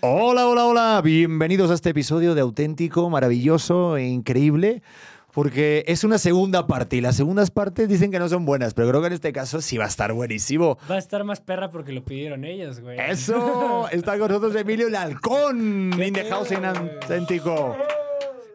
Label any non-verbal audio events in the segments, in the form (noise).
Hola, hola, hola. Bienvenidos a este episodio de auténtico, maravilloso e increíble. Porque es una segunda parte y las segundas partes dicen que no son buenas, pero creo que en este caso sí va a estar buenísimo. Va a estar más perra porque lo pidieron ellos, güey. ¡Eso! Está con nosotros Emilio el Halcón (laughs) in the house en auténtico.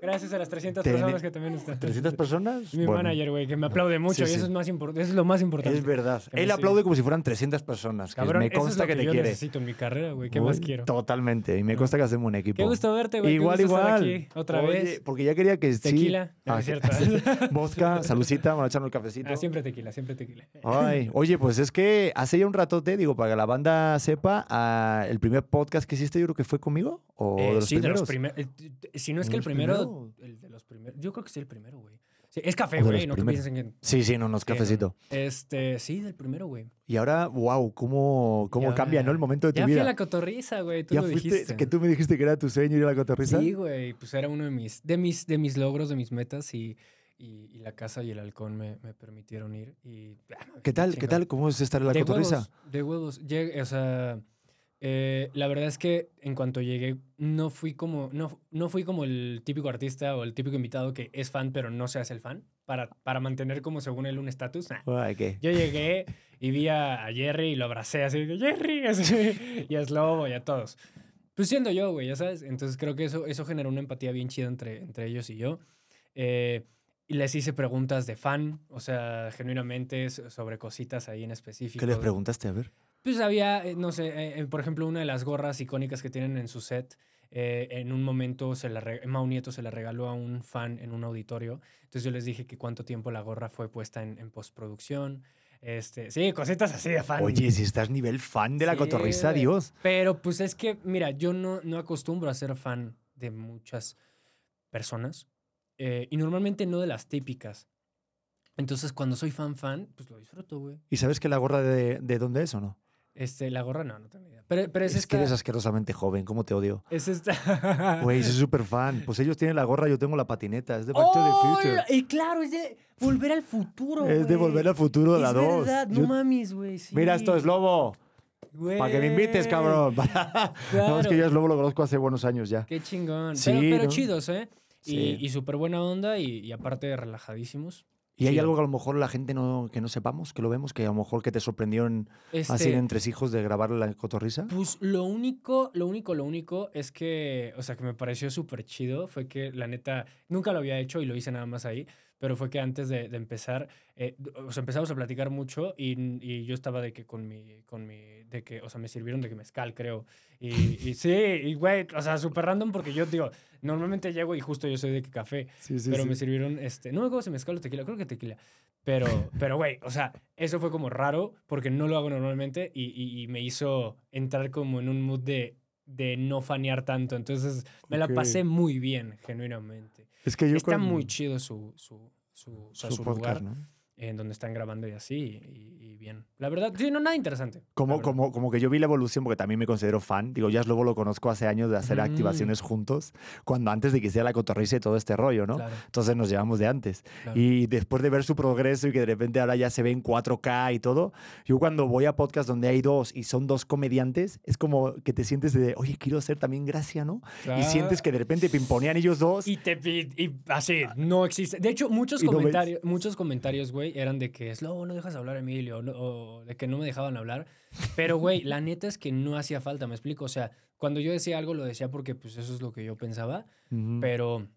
Gracias a las 300 Ten- personas que también están. ¿300 personas? Mi Bueno, manager, güey, que me aplaude mucho sí, y eso es, más eso es lo más importante. Es verdad. Que Él aplaude como si fueran 300 personas. que Cabrón, me eso es consta lo que, te yo quiere. necesito en mi carrera, güey. ¿Qué Uy, más quiero? Totalmente. Y me consta que hacemos un equipo. Qué gusto verte, güey. Igual, igual. aquí otra Oye, vez. Porque ya quería que. Tequila. Ah, cierto. (laughs) Vodka, saludcita, vamos a echarnos el cafecito. Ah, siempre tequila, siempre tequila. Ay, (laughs) oye, pues es que hace ya un ratote, digo, para que la banda sepa, ah, el primer podcast que hiciste yo creo que fue conmigo, o Eh, de los sí, de los primeros. eh, si no es ¿De que el primero, el de los primeros. Yo creo que sí, el primero, güey. Sí, es café, güey, no que primeros. piensen que. Sí, sí, no, no es cafecito. Este, sí, del primero, güey. Y ahora, wow, cómo, cómo Ya- cambia, ¿no? El momento de tu ya vida. fui a la cotorriza, güey. Tú ya lo fuiste, dijiste. que tú me dijiste que era tu sueño ir a la cotorriza. Sí, güey, pues era uno de mis, de mis, de mis logros, de mis metas y, y, y la casa y el halcón me, me permitieron ir. Y, ah, ¿Qué tal? ¿Qué chingón. tal? ¿Cómo es estar en la de cotorriza? huevos, de huevos. Llegué, o sea, eh, la verdad es que en cuanto llegué no fui como no, no fui como el típico artista o el típico invitado que es fan pero no se hace el fan para, para mantener como según él un estatus. Nah. Ay, ¿qué? Yo llegué y vi a, a Jerry y lo abracé así, de, Jerry, así, y a Slobo y a todos. Pues siendo yo, güey, ya sabes. Entonces creo que eso, eso generó una empatía bien chida entre, entre ellos y yo. Eh, y les hice preguntas de fan, o sea, genuinamente sobre cositas ahí en específico. ¿Qué les preguntaste? A ver. Pues había, eh, no sé, eh, eh, por ejemplo, una de las gorras icónicas que tienen en su set. eh, en un momento se la Mau Nieto se la regaló a un fan en un auditorio. Entonces yo les dije que cuánto tiempo la gorra fue puesta en, en postproducción. Este, sí, cositas así de fan. Oye, si estás nivel fan de la Sí, güey. Dios. Pero pues es que, mira, yo no, no acostumbro a ser fan de muchas personas. eh, y normalmente no de las típicas. Entonces, cuando soy fan, fan, pues lo disfruto, güey. ¿Y sabes que la gorra de, de dónde es o no? Este, la gorra no, no tengo idea. Pero, pero es, Es, que eres asquerosamente joven, ¿cómo te odio? Es esta. (laughs) Güey, soy súper fan. Pues ellos tienen la gorra, yo tengo la patineta. Es de Back to the ¡Oh! Future. Y claro, es de volver al futuro. Es de volver al futuro de la Es 2. verdad, no mames, güey. sí. Mira, esto es Lobo. Para que me invites, cabrón. (laughs) no, es que yo Claro. es Lobo, lo conozco hace buenos años ya. Qué chingón. Sí, pero pero ¿no? chidos, ¿eh? Y, Sí. y súper buena onda y, y aparte relajadísimos. ¿Y hay algo que a lo mejor la gente no, que no sepamos, que lo vemos, que a lo mejor que te sorprendió en, así Este, en Tres Hijos de grabar la cotorriza? Pues lo único, lo único, lo único es que, o sea, que me pareció súper chido fue que la neta, nunca lo había hecho y lo hice nada más ahí, pero fue que antes de, de empezar, eh, d- o sea, empezamos a platicar mucho y, y yo estaba de que con mi, con mi, de que, o sea, me sirvieron de que mezcal, creo. Y, y sí, y güey, o sea, súper random porque yo digo, normalmente llego y justo yo soy de que café, Sí, sí, pero sí. me sirvieron, este, no me acuerdo si mezcal o tequila, creo que tequila. Pero, pero, güey, o sea, eso fue como raro porque no lo hago normalmente y, y- y me hizo entrar como en un mood de, de no fanear tanto. Entonces, me la pasé muy bien, genuinamente. Es que yo Está muy chido su, su, su, o sea, su su podcast, lugar ¿no? En donde están grabando y así, y, y bien. La verdad, sí, no, nada interesante. Como, como, como que yo vi la evolución, porque también me considero fan. Digo, ya Lobo lo conozco hace años de hacer Mm. activaciones juntos, cuando antes de que hiciera la cotorriza y todo este rollo, ¿no? Claro, Entonces nos llevamos de antes. claro. Y después de ver su progreso y que de repente ahora ya se ve en 4K y todo, yo cuando voy a podcast donde hay dos y son dos comediantes, es como que te sientes de, oye, quiero hacer también gracia, ¿no? Y sientes que de repente pimponean ellos dos. Y te pi- y así, no existe. De hecho, muchos Y no comentarios, muchos comentarios, güey, güey, eran de que, Slobo, no dejas hablar a Emilio, no- o de que no me dejaban hablar. Pero, güey, la neta es que no hacía falta, me explico. O sea, cuando yo decía algo, lo decía porque, pues, eso es lo que yo pensaba. Ujú. Pero,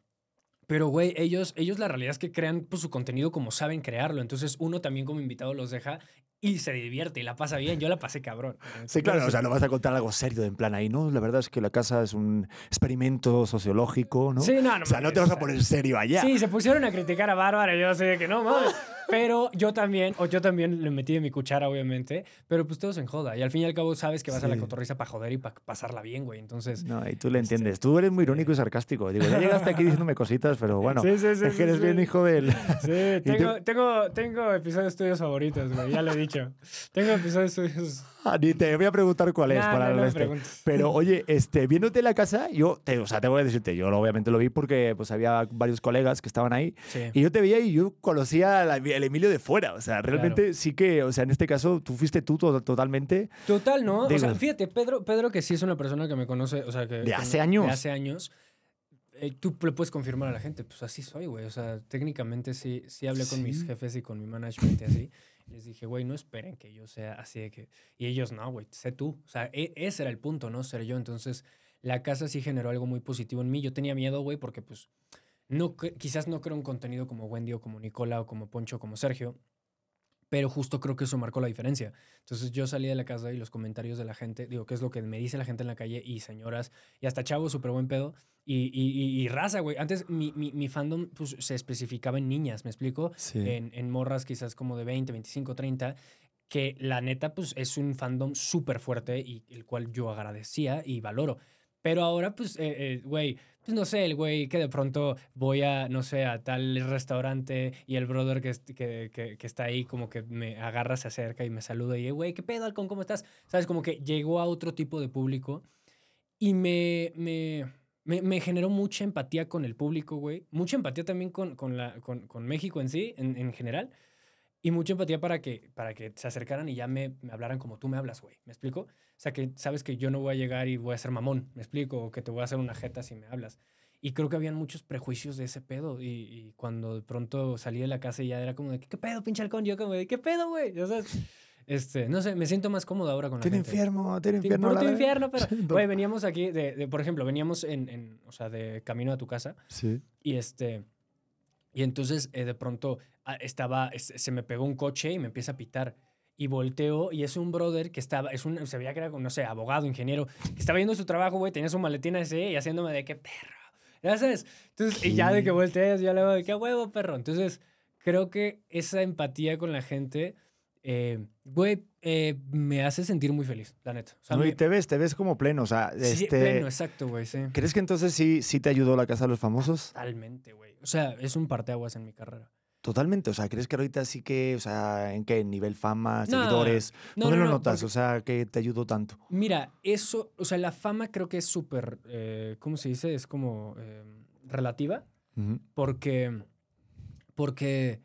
pero, güey, ellos, ellos la realidad es que crean pues, su contenido como saben crearlo. Entonces, uno también como invitado los deja y se divierte y la pasa bien. Yo la pasé cabrón. Sí, claro, o sea, no vas a contar algo serio de en plan ahí, ¿no? La verdad es que la casa es un experimento sociológico, ¿no? Sí, no, no O sea, no te vas a poner serio allá. Sí, se pusieron a criticar a Bárbara y yo así de que no mames. (laughs) Pero yo también, o yo también le metí de mi cuchara, obviamente. Pero pues todos en joda. Y al fin y al cabo sabes que vas a la Sí. cotorriza para joder y para pasarla bien, güey. Entonces. No, y tú le Este, entiendes. Tú eres muy irónico y sarcástico. Digo, ya llegaste aquí diciéndome cositas, pero (laughs) bueno, Sí, sí, sí, es sí, que eres sí. bien hijo del... Sí, (laughs) tú- tengo, tengo, tengo episodios tuyos favoritos, güey. Ya lo he dicho. Tengo episodios tuyos. Ah, Ni te voy a preguntar cuál es Nah, para no, no este. Pero oye, este, viéndote la casa, yo, te, o sea, te voy a decirte, yo obviamente lo vi porque pues había varios colegas que estaban ahí Sí. y yo te veía y yo conocía al Emilio de fuera. O sea, realmente sí que, o sea, en este caso tú fuiste tú to- totalmente. Total, ¿no? o sea, fíjate, Pedro, Pedro, que sí es una persona que me conoce, o sea, que... De que hace me- años. De hace años. eh, tú le puedes confirmar a la gente, pues así soy, güey. O sea, técnicamente sí, sí hablé con mis Sí. jefes y con mi management y así. Les dije, güey, no esperen que yo sea así de que... Y ellos, no, güey, sé tú. O sea, e- ese era el punto, ¿no? Ser yo. Entonces, la casa sí generó algo muy positivo en mí. Yo tenía miedo, güey, porque pues... No, quizás no creo un contenido como Wendy o como Nicola o como Poncho o como Sergio, pero justo creo que eso marcó la diferencia. Entonces yo salí de la casa y los comentarios de la gente, digo, ¿qué es lo que me dice la gente en la calle? Y señoras, y hasta chavos, súper buen pedo. Y, y, y- y raza, güey. Antes mi, mi, mi fandom pues, se especificaba en niñas, ¿me explico? Sí. En, en morras quizás como de 20, 25, 30, que la neta pues es un fandom súper fuerte y el cual yo agradecía y valoro. Pero ahora, pues, eh, eh, güey, pues no sé, el güey que de pronto voy a, no sé, a tal restaurante y el brother que, que, que, que está ahí como que me agarra, se acerca y me saluda y, güey, ¿qué pedo, Halcón? ¿Cómo estás? ¿Sabes? Como que llegó a otro tipo de público y me, me, me, me generó mucha empatía con el público, güey. Mucha empatía también con, con, la, con, con México en sí, en, en general. Y mucha empatía para que, para que se acercaran y ya me, me hablaran como tú me hablas, güey. ¿Me explico? O sea, que sabes que yo no voy a llegar y voy a ser mamón, ¿me explico? O que te voy a hacer una jeta si me hablas. Y creo que habían muchos prejuicios de ese pedo. Y, y cuando de pronto salí de la casa ya era como de, ¿qué pedo, pinche halcón? Yo como de, ¿qué pedo, güey? O sea, este, no sé, me siento más cómodo ahora con la Tiene gente. infierno, tiene infierno. la verdad. infierno, pero, (laughs) güey, veníamos aquí, de, de- por ejemplo, veníamos en, en, o sea, de camino a tu casa Sí. y este, y entonces eh, de pronto ah, estaba, es- se me pegó un coche y me empieza a pitar. Y volteo y es un brother que estaba, es un, se veía que era, no sé, abogado, ingeniero, que estaba viendo su trabajo, güey, tenía su maletín así y haciéndome de qué perro. ¿Ya sabes? Entonces, y ya de que volteas, ya le digo, de qué huevo, perro. Entonces, creo que esa empatía con la gente, güey, eh, me hace sentir muy feliz, la neta. O sea, No, y me- te ves, te ves como pleno. O sea, sí, este, pleno, exacto, güey, sí. ¿crees que entonces sí, sí te ayudó la casa de los famosos? Totalmente, güey. O sea, es un parteaguas en mi carrera. Totalmente. O sea, ¿crees que ahorita sí que, o sea, en qué nivel fama, seguidores? no, ¿Dónde no, lo no, notas? porque- O sea, que te ayudó tanto. Mira, eso, o sea, la fama creo que es súper, eh, ¿cómo se dice? Es como eh, relativa, porque, porque,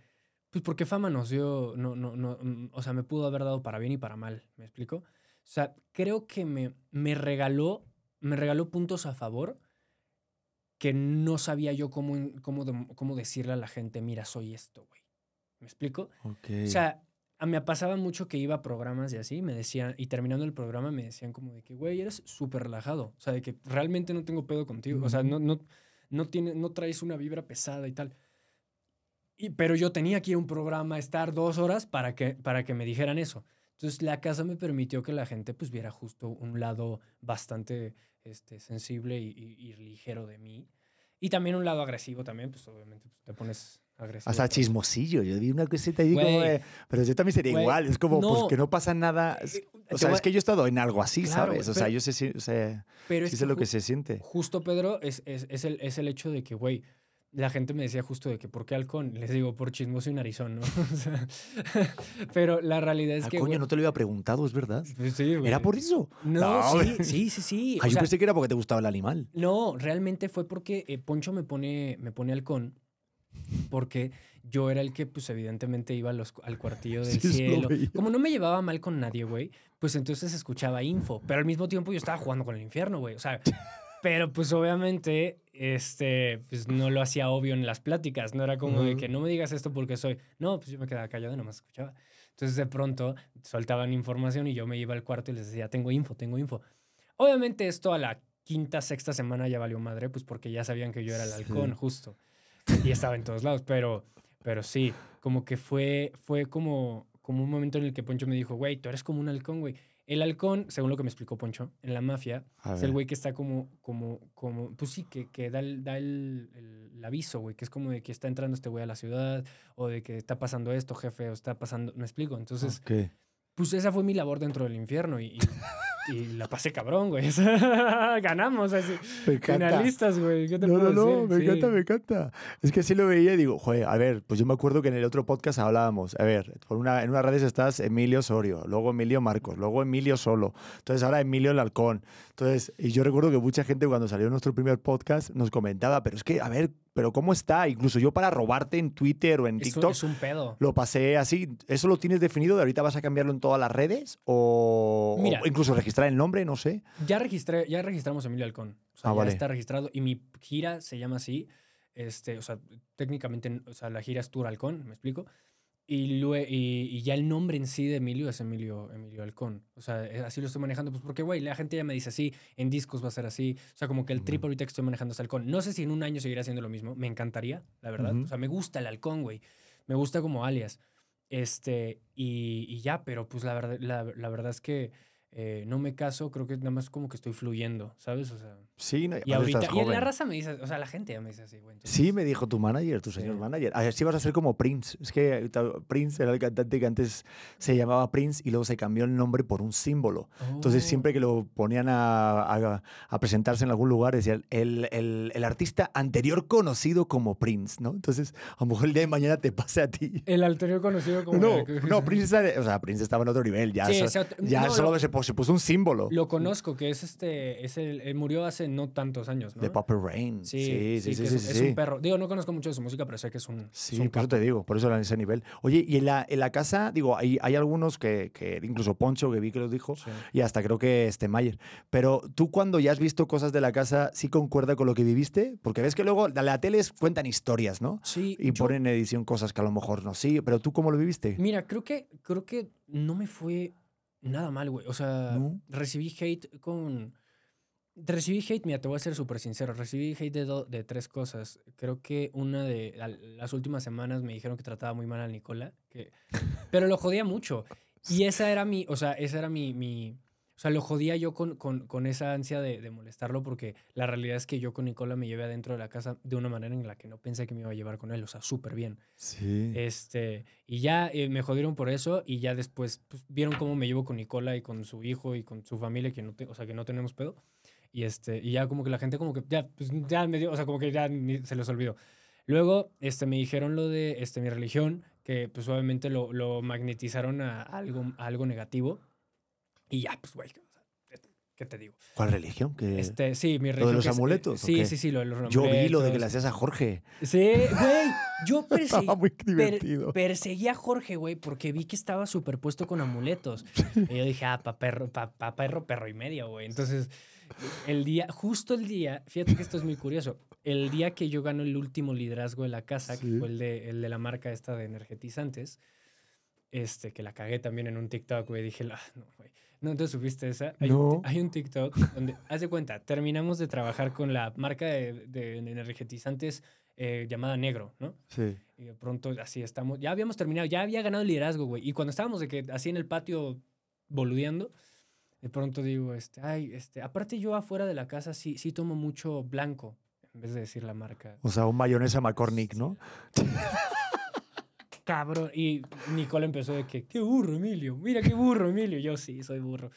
pues porque fama nos dio, no, no, no, mm, o sea, me pudo haber dado para bien y para mal, ¿me explico? O sea, creo que me, me regaló, me regaló puntos a favor que no sabía yo cómo, cómo, cómo decirle a la gente, mira, soy esto, güey. ¿Me explico? O sea, a me pasaba mucho que iba a programas y así, me decían, y terminando el programa me decían como de que, güey, eres súper relajado. O sea, de que realmente no tengo pedo contigo. O sea, no, no, no, tiene, no traes una vibra pesada y tal. Y, pero yo tenía que ir a un programa, estar dos horas para que, para que me dijeran eso. Entonces, la casa me permitió que la gente pues viera justo un lado bastante este, sensible y, y- y ligero de mí. Y también un lado agresivo también, pues obviamente pues, te pones agresivo. Hasta chismosillo. Yo vi una cosita como Güey. de- Pero yo también sería Güey, igual. Es como, pues no. que no pasa nada. Es- Eh, O sea, es que yo he estado en algo así, Claro, ¿sabes? O sea, yo sé, o sea, pero sí sé lo que se siente. Justo, Pedro, es, es, es el, es el hecho de que, güey, la gente me decía justo de que, ¿por qué halcón? Les digo, por chismoso y narizón, ¿no? (laughs) O sea, pero la realidad es Ah, que. coño, no te lo había preguntado, es verdad. pues sí, güey. ¿Era por eso? No, No, sí, sí, sí, sí. Ah, yo sea, pensé que era porque te gustaba el animal. No, realmente fue porque eh, Poncho me pone, me pone halcón. Porque yo era el que, pues, evidentemente iba a los- al cuartillo del (laughs) Sí, cielo. Como no me llevaba mal con nadie, güey, pues entonces escuchaba info. Pero al mismo tiempo yo estaba jugando con el infierno, güey. O sea, (laughs) pero pues obviamente este, pues no lo hacía obvio en las pláticas. No era como de Ujú. que no me digas esto porque soy. No, pues yo me quedaba callado y nada más escuchaba. Entonces de pronto soltaban información y yo me iba al cuarto y les decía, tengo info, tengo info. Obviamente esto a la quinta, sexta semana ya valió madre, pues porque ya sabían que yo era el halcón, justo. Y estaba en todos lados, pero, pero sí, como que fue, fue como, como un momento en el que Poncho me dijo, güey, tú eres como un halcón, güey. El halcón, según lo que me explicó Poncho, en la mafia, es el güey que está como, como, como, pues sí, que, que da, el, da el, el- el aviso, güey, que es como de que está entrando este güey a la ciudad, o de que está pasando esto, jefe, o está pasando, me explico. Entonces, Ok. pues esa fue mi labor dentro del infierno y, y, (laughs) y la pasé cabrón, güey. (laughs) Ganamos así. Me encanta. Finalistas, güey. ¿Qué te No, no, puedo no, decir? me Sí. encanta, me encanta. Es que sí lo veía y digo, joder, a ver, pues yo me acuerdo que en el otro podcast hablábamos, a ver, por una, en unas redes estás Emilio Osorio, luego Emilio Marcos, luego Emilio Solo, entonces ahora Emilio el Halcón. Entonces, y yo recuerdo que mucha gente cuando salió nuestro primer podcast nos comentaba, pero es que, a ver, pero ¿cómo está? Incluso yo para robarte en Twitter o en Es un, TikTok. es un pedo. Lo pasé así. ¿Eso lo tienes definido? ¿De ahorita vas a cambiarlo en todas las redes? ¿O, Mira. o incluso registrar el nombre? No sé. Ya registré, ya registramos a Emilio Halcón. O sea, Ah, ya vale. está registrado. Y mi gira se llama así. Este, o sea, técnicamente, o sea, la gira es Tour Halcón, ¿me explico? Y, lue- y, y ya el nombre en sí de Emilio es Emilio, Emilio Halcón. O sea, eh, así lo estoy manejando. Pues porque, güey, la gente ya me dice así, en discos va a ser así. O sea, como que el trip ahorita que estoy manejando es Halcón. No sé si en un año seguirá haciendo lo mismo. Me encantaría, la verdad. Ujú. O sea, me gusta el Halcón, güey. Me gusta como alias. Este, y, y ya, pero pues la verdad, la, la verdad es que eh, no me caso, creo que nada más como que estoy fluyendo, ¿sabes? O sea, Sí, no, y ahorita, estás y en la raza me dice, o sea, la gente ya me dice así, güey. entonces- Sí, me dijo tu manager, tu señor Sí. manager. Así vas a ser como Prince. Es que Prince era el cantante que antes se llamaba Prince y luego se cambió el nombre por un símbolo. Entonces, Oh. siempre que lo ponían a, a- a presentarse en algún lugar, decían el, el- el artista anterior conocido como Prince, ¿no? Entonces, a lo mejor el día de mañana te pase a ti. El anterior conocido como... No, no, (laughs) Prince, o sea, Prince estaba en otro nivel. Ya, Sí, so- ese otro- ya no, solo lo- se, se puso un símbolo Lo conozco, que es este, es el, él murió hace no tantos años, ¿no? de Purple Rain. Sí, sí, sí, sí. sí, es, sí, es un perro. Digo, no conozco mucho de su música, pero sé que es un. es Sí, un por eso te digo, por eso era en ese nivel. Oye, y en la, en la casa, digo, hay, hay algunos que, que, incluso Poncho, que vi que los dijo, y hasta creo que este Mayer. Pero tú cuando ya has visto cosas de la casa, ¿sí concuerda con lo que viviste? Porque ves que luego la, la tele es- cuentan historias, ¿no? Sí, Y yo- ponen en edición cosas que a lo mejor no. Sí, pero tú cómo lo viviste? Mira, creo que, creo que no me fue nada mal, güey. O sea, ¿No? recibí hate con. Recibí hate, mira, te voy a ser súper sincero. Recibí hate de, do- de tres cosas. Creo que una de al- las últimas semanas me dijeron que trataba muy mal al Nicola, que, pero lo jodía mucho. Y esa era mi, o sea, esa era mi, mi o sea, lo jodía yo con, con, con esa ansia de, de molestarlo porque la realidad es que yo con Nicola me llevé adentro de la casa de una manera en la que no pensé que me iba a llevar con él, o sea, súper bien. Sí. Este, y ya eh, me jodieron por eso y ya después pues, vieron cómo me llevo con Nicola y con su hijo y con su familia, que no te- o sea, que no tenemos pedo. Y, este, y ya como que la gente como que ya, pues, ya me dio, o sea, como que ya ni- se les olvidó. Luego este, me dijeron lo de este, mi religión, que pues obviamente lo, lo magnetizaron a algo, a algo negativo. Y ya, pues, güey, ¿qué te digo? ¿Cuál religión? Este, sí, mi ¿Lo de religión. los es- amuletos, Sí, sí, sí, lo de los Yo vi lo de que amuletos. le hacías a Jorge. Sí, güey, yo perseguí, (laughs) Estaba muy per- divertido. perseguí a Jorge, güey, porque vi que estaba superpuesto con amuletos. (laughs) Y yo dije, ah, pa perro, pa, pa perro, perro y medio, güey. Entonces, el día, justo el día, fíjate que esto es muy curioso. El día que yo gano el último liderazgo de la casa, Sí. que fue el de, el de la marca esta de energetizantes, este, que la cagué también en un TikTok, güey. Dije, ah, no, güey. ¿No te supiste esa? Hay, un, No. ti- hay un TikTok donde, (laughs) haz de cuenta, terminamos de trabajar con la marca de, de energetizantes eh, llamada Negro, ¿no? Sí. Y de pronto así estamos, ya habíamos terminado, ya había ganado el liderazgo, güey. Y cuando estábamos de que así en el patio boludeando, de pronto digo, este, ay, este, aparte yo afuera de la casa sí, sí tomo mucho blanco, en vez de decir la marca. O sea, un mayonesa McCormick, ¿no? (laughs) Cabrón. Y Nicole empezó de que, qué burro, Emilio. Mira qué burro, Emilio. Yo sí, soy burro.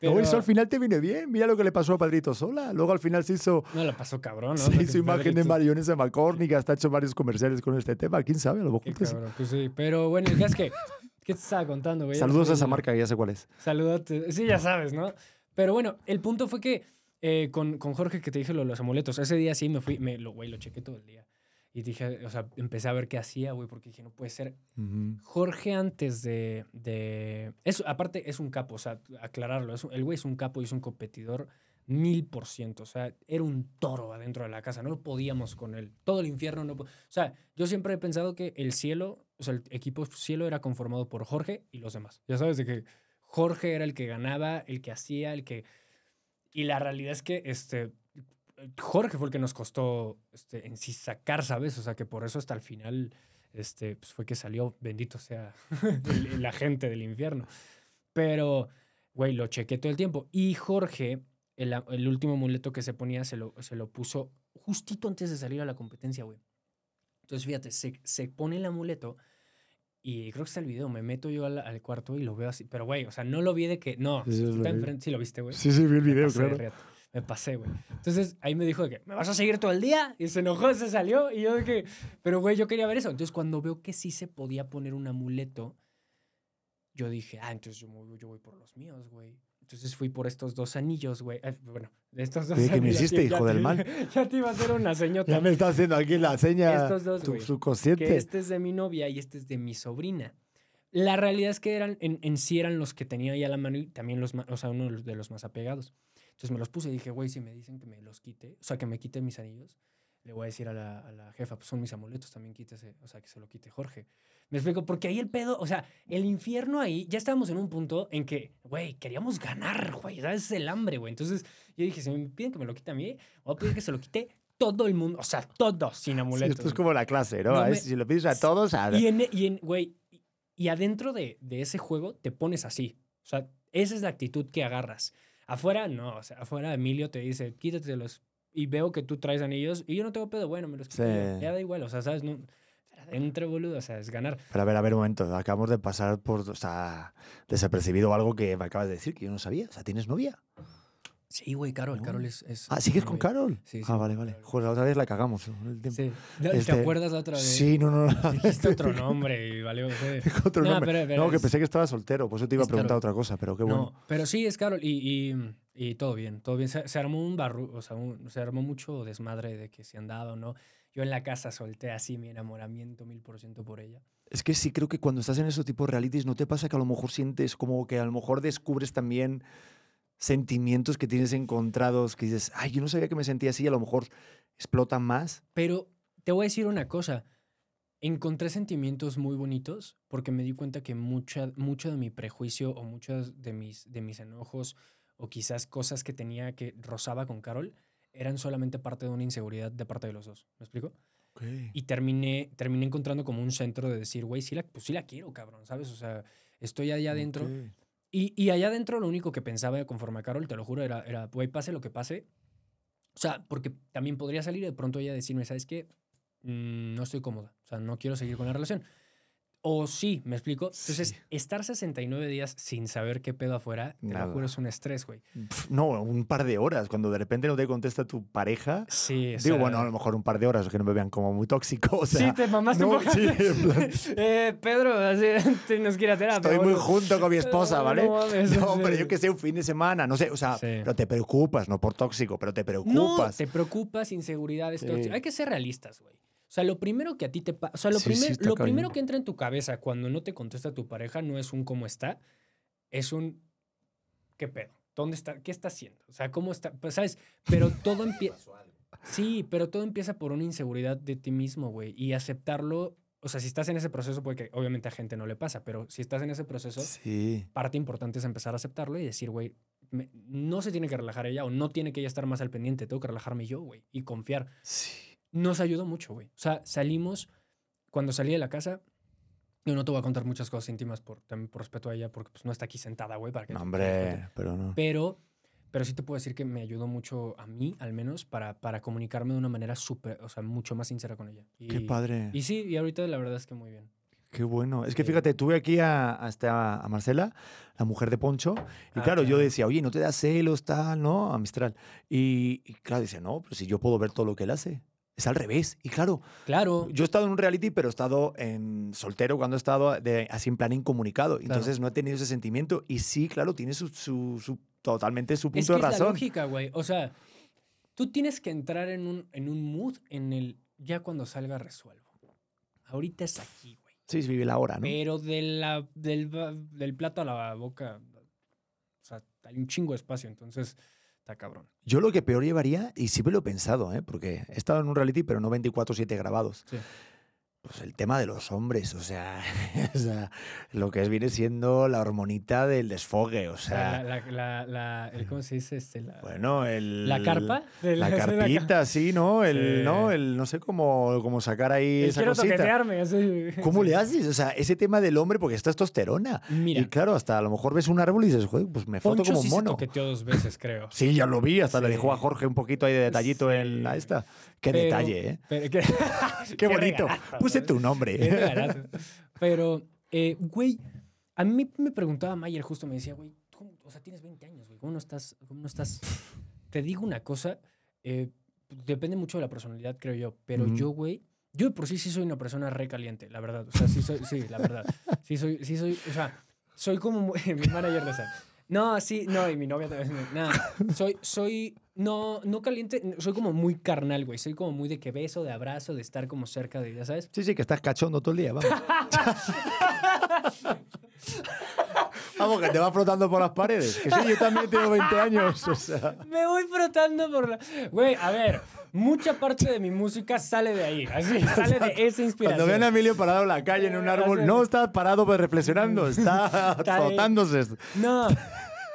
Pero- eso al final te viene bien. Mira lo que le pasó a Padrito Sola. Luego al final se hizo, No, la pasó cabrón, ¿no? se Porque hizo imagen de Pedrito- mayonesa McCormick. Hasta ha hecho varios comerciales con este tema. ¿Quién sabe? A lo mejor cabrón, pues sí. Pero bueno, el es que, ¿qué te estaba contando, güey? Saludos a esa el- marca, ya sé cuál es. Saludate. Sí, ya sabes, ¿no? Pero bueno, el punto fue que eh, con, con Jorge que te dije lo de los amuletos, ese día sí me fui, me, lo, güey, lo chequé todo el día. Y dije, o sea, empecé a ver qué hacía, güey, porque dije, no puede ser. Jorge antes de... de es, aparte, es un capo, o sea, aclararlo. es el güey es un capo y es un competidor Mil por ciento. O sea, era un toro adentro de la casa. No podíamos con él. Todo el infierno no. O sea, yo siempre he pensado que el cielo, o sea, el equipo cielo era conformado por Jorge y los demás. Ya sabes de que Jorge era el que ganaba, el que hacía, el que. Y la realidad es que este. Jorge fue el que nos costó este, en sí sacar, ¿sabes? O sea, que por eso hasta el final este, pues fue que salió, bendito sea (laughs) el, el agente del infierno. Pero, güey, lo chequé todo el tiempo. Y Jorge, el, el último amuleto que se ponía, se lo, se lo puso justito antes de salir a la competencia, güey. Entonces, fíjate, se, se pone el amuleto y creo que está el video. Me meto yo al, al cuarto y lo veo así. Pero, güey, o sea, no lo vi de que. No, Sí, lo está vi. enfrente. Sí, lo viste, güey. Sí, sí, vi el video, claro. Me pasé, güey. Entonces ahí me dijo de que, ¿me vas a seguir todo el día? Y se enojó, se salió. Y yo de que, pero güey, yo quería ver eso. Entonces cuando veo que sí se podía poner un amuleto, yo dije, ah, entonces yo, me voy- yo voy por los míos, güey. Entonces fui por estos dos anillos, güey. Eh, bueno, de estos dos Oye, ¿qué me anillos. hiciste, Ya hijo del mal? (laughs) Ya te iba a hacer una señota. Ya me está haciendo aquí la seña Estos dos, tu güey. subconsciente. que este es de mi novia y este es de mi sobrina. La realidad es que eran, en, en sí eran los que tenía ya a la mano y también los, o sea, uno de los más apegados. Entonces me los puse y dije, güey, si me dicen que me los quite, o sea, que me quite mis anillos, le voy a decir a la, a la jefa, pues son mis amuletos, también quítese, o sea, que se lo quite Jorge. Me explico, porque ahí el pedo, o sea, el infierno ahí, ya estábamos en un punto en que, güey, queríamos ganar, güey, ¿sabes? El hambre, güey. Entonces yo dije, si me piden que me lo quite a mí, voy a pedir que se lo quite todo el mundo, o sea, todos sin Sí, amuletos. esto es como la clase, ¿no? No me- Si lo pides a todos, a... Y en, y en- güey, y- y adentro de, de ese juego te pones así. O sea, esa es la actitud que agarras. Afuera, no. O sea, afuera Emilio te dice, quítate los... Y veo que tú traes anillos y yo no tengo pedo, bueno, me los quito. Sí. Ya da igual, o sea, ¿sabes? No, adentro, boludo, o sea, es ganar. Pero a ver, a ver, un momento. Acabamos de pasar por, o sea, desapercibido algo que me acabas de decir que yo no sabía. O sea, ¿tienes novia? Sí, güey, Carol, No. Carol es... es Ah, ¿sigues con. Carol? Sí, sí, Ah, vale, vale. Joder, la otra vez la cagamos. ¿no? El. Sí. ¿Te Este, acuerdas la otra vez? Sí, no, no, no. (laughs) Dijiste otro nombre y valió. (laughs) Otro No, nombre. pero- pero no, que es- pensé que estaba soltero, por eso te iba a es preguntar Carol. otra cosa, pero qué bueno. No, pero sí, es Carol. Y, y, y todo bien, todo bien. Se, se armó un barro, o sea, un- se armó mucho desmadre de que si andaba o no. Yo en la casa solté así mi enamoramiento mil por ciento por ella. Es que sí creo que cuando estás en esos tipos de realities, ¿no te pasa que a lo mejor sientes como que a lo mejor descubres también sentimientos que tienes encontrados que dices, ay, yo no sabía que me sentía así, a lo mejor explotan más? Pero te voy a decir una cosa. Encontré sentimientos muy bonitos porque me di cuenta que mucha, mucho de mi prejuicio o muchos de mis, de mis enojos o quizás cosas que tenía que rozaba con Carol eran solamente parte de una inseguridad de parte de los dos. ¿Me explico? Y terminé, terminé encontrando como un centro de decir, güey, sí la, pues sí la quiero, cabrón, ¿sabes? O sea, estoy allá adentro. Ok. Y, y allá adentro lo único que pensaba conforme a Carol, te lo juro, era, era, pase lo que pase. O sea, porque también podría salir de pronto ella decirme, ¿sabes qué? Mm, no estoy cómoda. O sea, no quiero seguir con la relación. O sí, ¿me explico? Entonces, Sí. estar 69 días sin saber qué pedo afuera, te Nada. lo juro, es un estrés, güey. No, un par de horas. Cuando de repente no te contesta tu pareja. Sí, o Digo, sea, bueno, a lo mejor un par de horas, que no me vean como muy tóxico. O sea, sí, te mamaste no, un poco. sí, (laughs) eh, Pedro, así, (laughs) te- nos quiere a terapia. Estoy muy junto con mi esposa, ¿vale? no mames, No, sí. pero yo que sé, un fin de semana, no sé, o sea, Sí. pero te preocupas, no por tóxico, pero te No, preocupas. te preocupas, inseguridades, Sí. Hay que ser realistas, güey. O sea, lo primero que a ti te pasa, o sea, lo, Sí, sí, primer- está lo primero que entra en tu cabeza cuando no te contesta tu pareja no es un cómo está, es un qué pedo, dónde está, qué está haciendo, o sea, cómo está, pues, sabes, pero (laughs) todo empieza, sí, pero todo empieza por una inseguridad de ti mismo, güey, y aceptarlo, o sea, si estás en ese proceso, porque obviamente a gente no le pasa, pero si estás en ese proceso, Sí. parte importante es empezar a aceptarlo y decir, güey, no se tiene que relajar ella o no tiene que ella estar más al pendiente, tengo que relajarme yo, güey, y confiar. Sí. Nos ayudó mucho, güey. O sea, salimos, cuando salí de la casa, yo no te voy a contar muchas cosas íntimas por, también por respeto a ella, porque pues no está aquí sentada, güey, para que... No, hombre, pero no. Pero, pero sí te puedo decir que me ayudó mucho a mí, al menos, para, para comunicarme de una manera súper, o sea, mucho más sincera con ella. Y, Qué padre. Y sí, y ahorita la verdad es que muy bien. Qué bueno. Es que fíjate, tuve aquí a, hasta a Marcela, la mujer de Poncho, y Ah, claro, yo decía, oye, ¿no te da celos, tal, no? A Mistral. Y, y claro, dice, no, pero si yo puedo ver todo lo que él hace. Es al revés. Y claro, Claro. yo he estado en un reality, pero he estado en soltero cuando he estado de, así en plan incomunicado. Entonces no he tenido ese sentimiento. Y sí, claro, tiene su, su- su- totalmente su punto es que de es la razón. lógica, güey. O sea, tú tienes que entrar en un, en un mood en el ya cuando salga resuelvo. Ahorita es aquí, güey. Sí, vive la hora, ¿no? Pero de la, del, del plato a la boca, o sea, hay un chingo de espacio. Entonces, Está cabrón. Yo lo que peor llevaría, y siempre lo he pensado, ¿eh? porque he estado en un reality, pero no 24-7 grabados. Sí. Pues el tema de los hombres, o sea, (laughs) o sea, lo que es, viene siendo la hormonita del desfogue, o sea, la, la, la- el- ¿cómo se dice? Este, bueno, el... ¿La carpa? (laughs) La carpita, sí, ¿no? El, Sí. ¿no? El, no sé cómo, cómo sacar ahí esa quiero cosita. toquetearme. Así. ¿Cómo le haces? O sea, ese tema del hombre, porque es testosterona. Mira, Y claro, hasta a lo mejor ves un árbol y dices, joder, pues me foto Poncho como sí un se mono. toqueteó dos veces, creo. (laughs) Sí, ya lo vi, hasta le Sí. dejó a Jorge un poquito ahí de detallito en la Sí. esta. Qué Pero- detalle, ¿eh? pero- qué, Qué, bonito. Puse güey. tu nombre. (laughs) Pero, eh, güey, a mí me preguntaba Mayer justo, me decía, güey, ¿cómo- o sea, tienes 20 años, güey, ¿cómo no estás? Cómo no estás? Te digo una cosa, eh, depende mucho de la personalidad, creo yo, pero Ujú. yo, güey, yo de por sí sí soy una persona recaliente, la verdad. O sea, sí soy, sí, la verdad. Sí soy, sí soy, o sea, soy como (laughs) mi manager lo sabe. No, sí, no, y mi novia también. Nada, soy, soy, no, no caliente, soy como muy carnal, güey. Soy como muy de que beso, de abrazo, de estar como cerca de, ya sabes. Sí, sí, que estás cachondo todo el día, vamos. (laughs) vamos, que te vas flotando por las paredes. Que sí, yo también tengo 20 años, o sea... Me voy frotando por la. Güey, a ver, mucha parte de mi música sale de ahí, así, sale de esa inspiración. Cuando ven a Emilio parado en la calle en un árbol, no está parado pues, reflexionando, (laughs) está frotándose. No,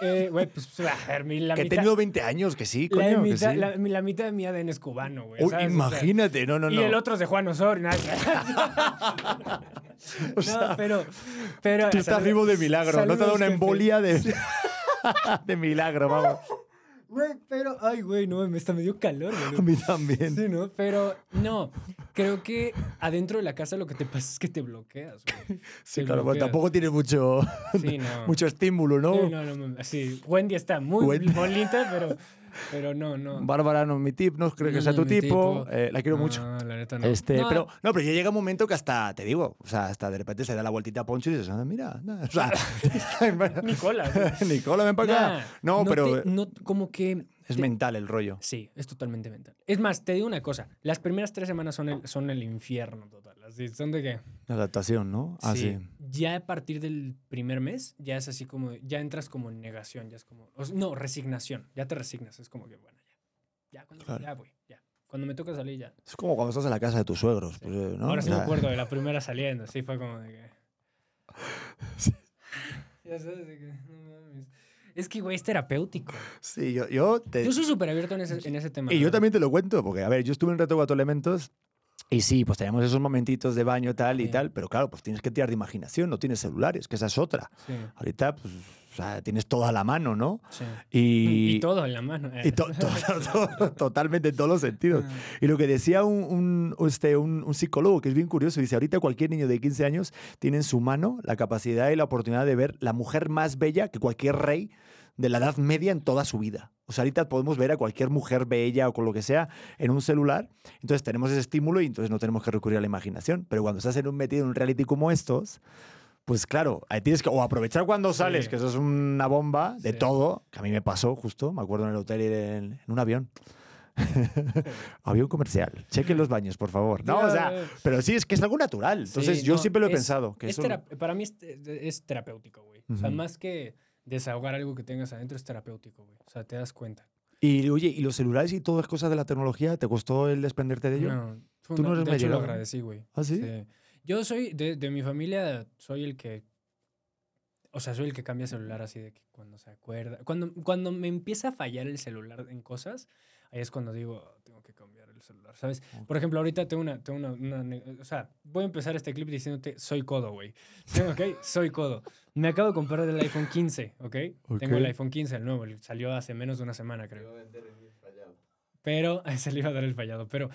eh, güey, pues, a ver, mi- la Que he mitad. tenido 20 años, que sí, la, coño, que mitad sí. la, mi- la mitad de mi ADN es cubano, güey. ¿sabes? O sea, imagínate, no, no, no. Y el otro es de Juan Osorio. (laughs) O sea, no, pero, pero. Tú estás vivo de milagro, no te da una embolia de, (laughs) de milagro, vamos. Güey, pero. Ay, güey, no, me está medio calor, (laughs) A güey. mí también. Sí, ¿no? Pero no, creo que adentro de la casa lo que te pasa es que te bloqueas, güey. (laughs) Sí, Te claro, bloqueas. tampoco tiene mucho, Sí, no. (laughs) mucho estímulo, ¿no? Sí, no, no, no, sí. Wendy está muy Wendy. bonita, pero, pero no, no. Bárbara no es mi tip, no creo que sea no tu tipo. tipo. eh, la quiero No, mucho. la neta no. Este, No, pero, no, pero ya llega un momento que hasta, te digo, o sea, hasta de repente se da la vueltita a Poncho y dices, ah, mira, o sea, (laughs) Nicola. (laughs) Nicola, ven para acá. No, pero te- no, como que. es te- mental el rollo. Sí, es totalmente mental. Es más, te digo una cosa. Las primeras tres semanas son el, son el infierno total. Así, son de que. La adaptación, ¿no? Ah, sí. Ya a partir del primer mes, ya es así como. Ya entras como en negación. Ya es como. o sea, no, resignación. Ya te resignas. Es como que, bueno, ya. Ya, cuando, Claro. ya, güey. Ya. Cuando me toca salir, ya. Es como cuando estás en la casa de tus suegros, pues, eh, ¿no? Ahora sí me acuerdo de la (laughs) primera saliendo. Sí, fue como de que. (laughs) Ya sabes de que. No mames. Es que, güey, es terapéutico. Sí, yo, yo te, Yo soy súper abierto en ese, en ese tema. Y yo ¿no? también te lo cuento, porque, a ver, yo estuve en Reto Cuatro Elementos y sí, pues teníamos esos momentitos de baño tal y Sí. tal, pero claro, pues tienes que tirar de imaginación, no tienes celulares, que esa es otra. Sí, Ahorita, pues, o sea, tienes todo a la mano, ¿no? sí. Y, Y, todo en la mano. eh. y to- to- (laughs) to- totalmente en todos los sentidos. Ah. Y lo que decía un, un, este, un, un psicólogo, que es bien curioso, dice, ahorita cualquier niño de 15 años tiene en su mano la capacidad y la oportunidad de ver la mujer más bella que cualquier rey de la Edad Media en toda su vida. O sea, ahorita podemos ver a cualquier mujer bella o con lo que sea en un celular. Entonces tenemos ese estímulo y entonces no tenemos que recurrir a la imaginación. Pero cuando estás en un metido en un reality como estos, pues claro, ahí tienes que o aprovechar cuando Sí. sales, que eso es una bomba de Sí. todo, que a mí me pasó justo, me acuerdo en el hotel ir en, en un avión. (laughs) avión comercial. Chequen los baños, por favor. No, o sea, pero sí, es que es algo natural. Entonces Sí, yo no, siempre lo he es- pensado. Que es eso- para mí es, es terapéutico, güey. O sea, más que desahogar algo que tengas adentro, es terapéutico, güey. O sea, te das cuenta. Y oye, ¿y los celulares y todas cosas de la tecnología, te costó el desprenderte de ello? No, Tú no una- eres de hecho, lo agradecí, güey. ¿Ah, sí? Yo soy, de, de mi familia, soy el que... O sea, soy el que cambia celular así de que cuando se acuerda. Cuando, cuando me empieza a fallar el celular en cosas, ahí es cuando digo, "Oh, tengo que cambiar el celular, ¿sabes? Por ejemplo, ahorita tengo una, tengo una, una O sea, voy a empezar este clip diciéndote, soy codo, güey. ¿Sí, ¿Ok? (laughs) Soy codo. Me acabo de comprar el iPhone 15, ¿ok? Tengo el iPhone 15, el nuevo, el- salió hace menos de una semana, creo. Pero, (laughs) se le iba a dar el fallado, pero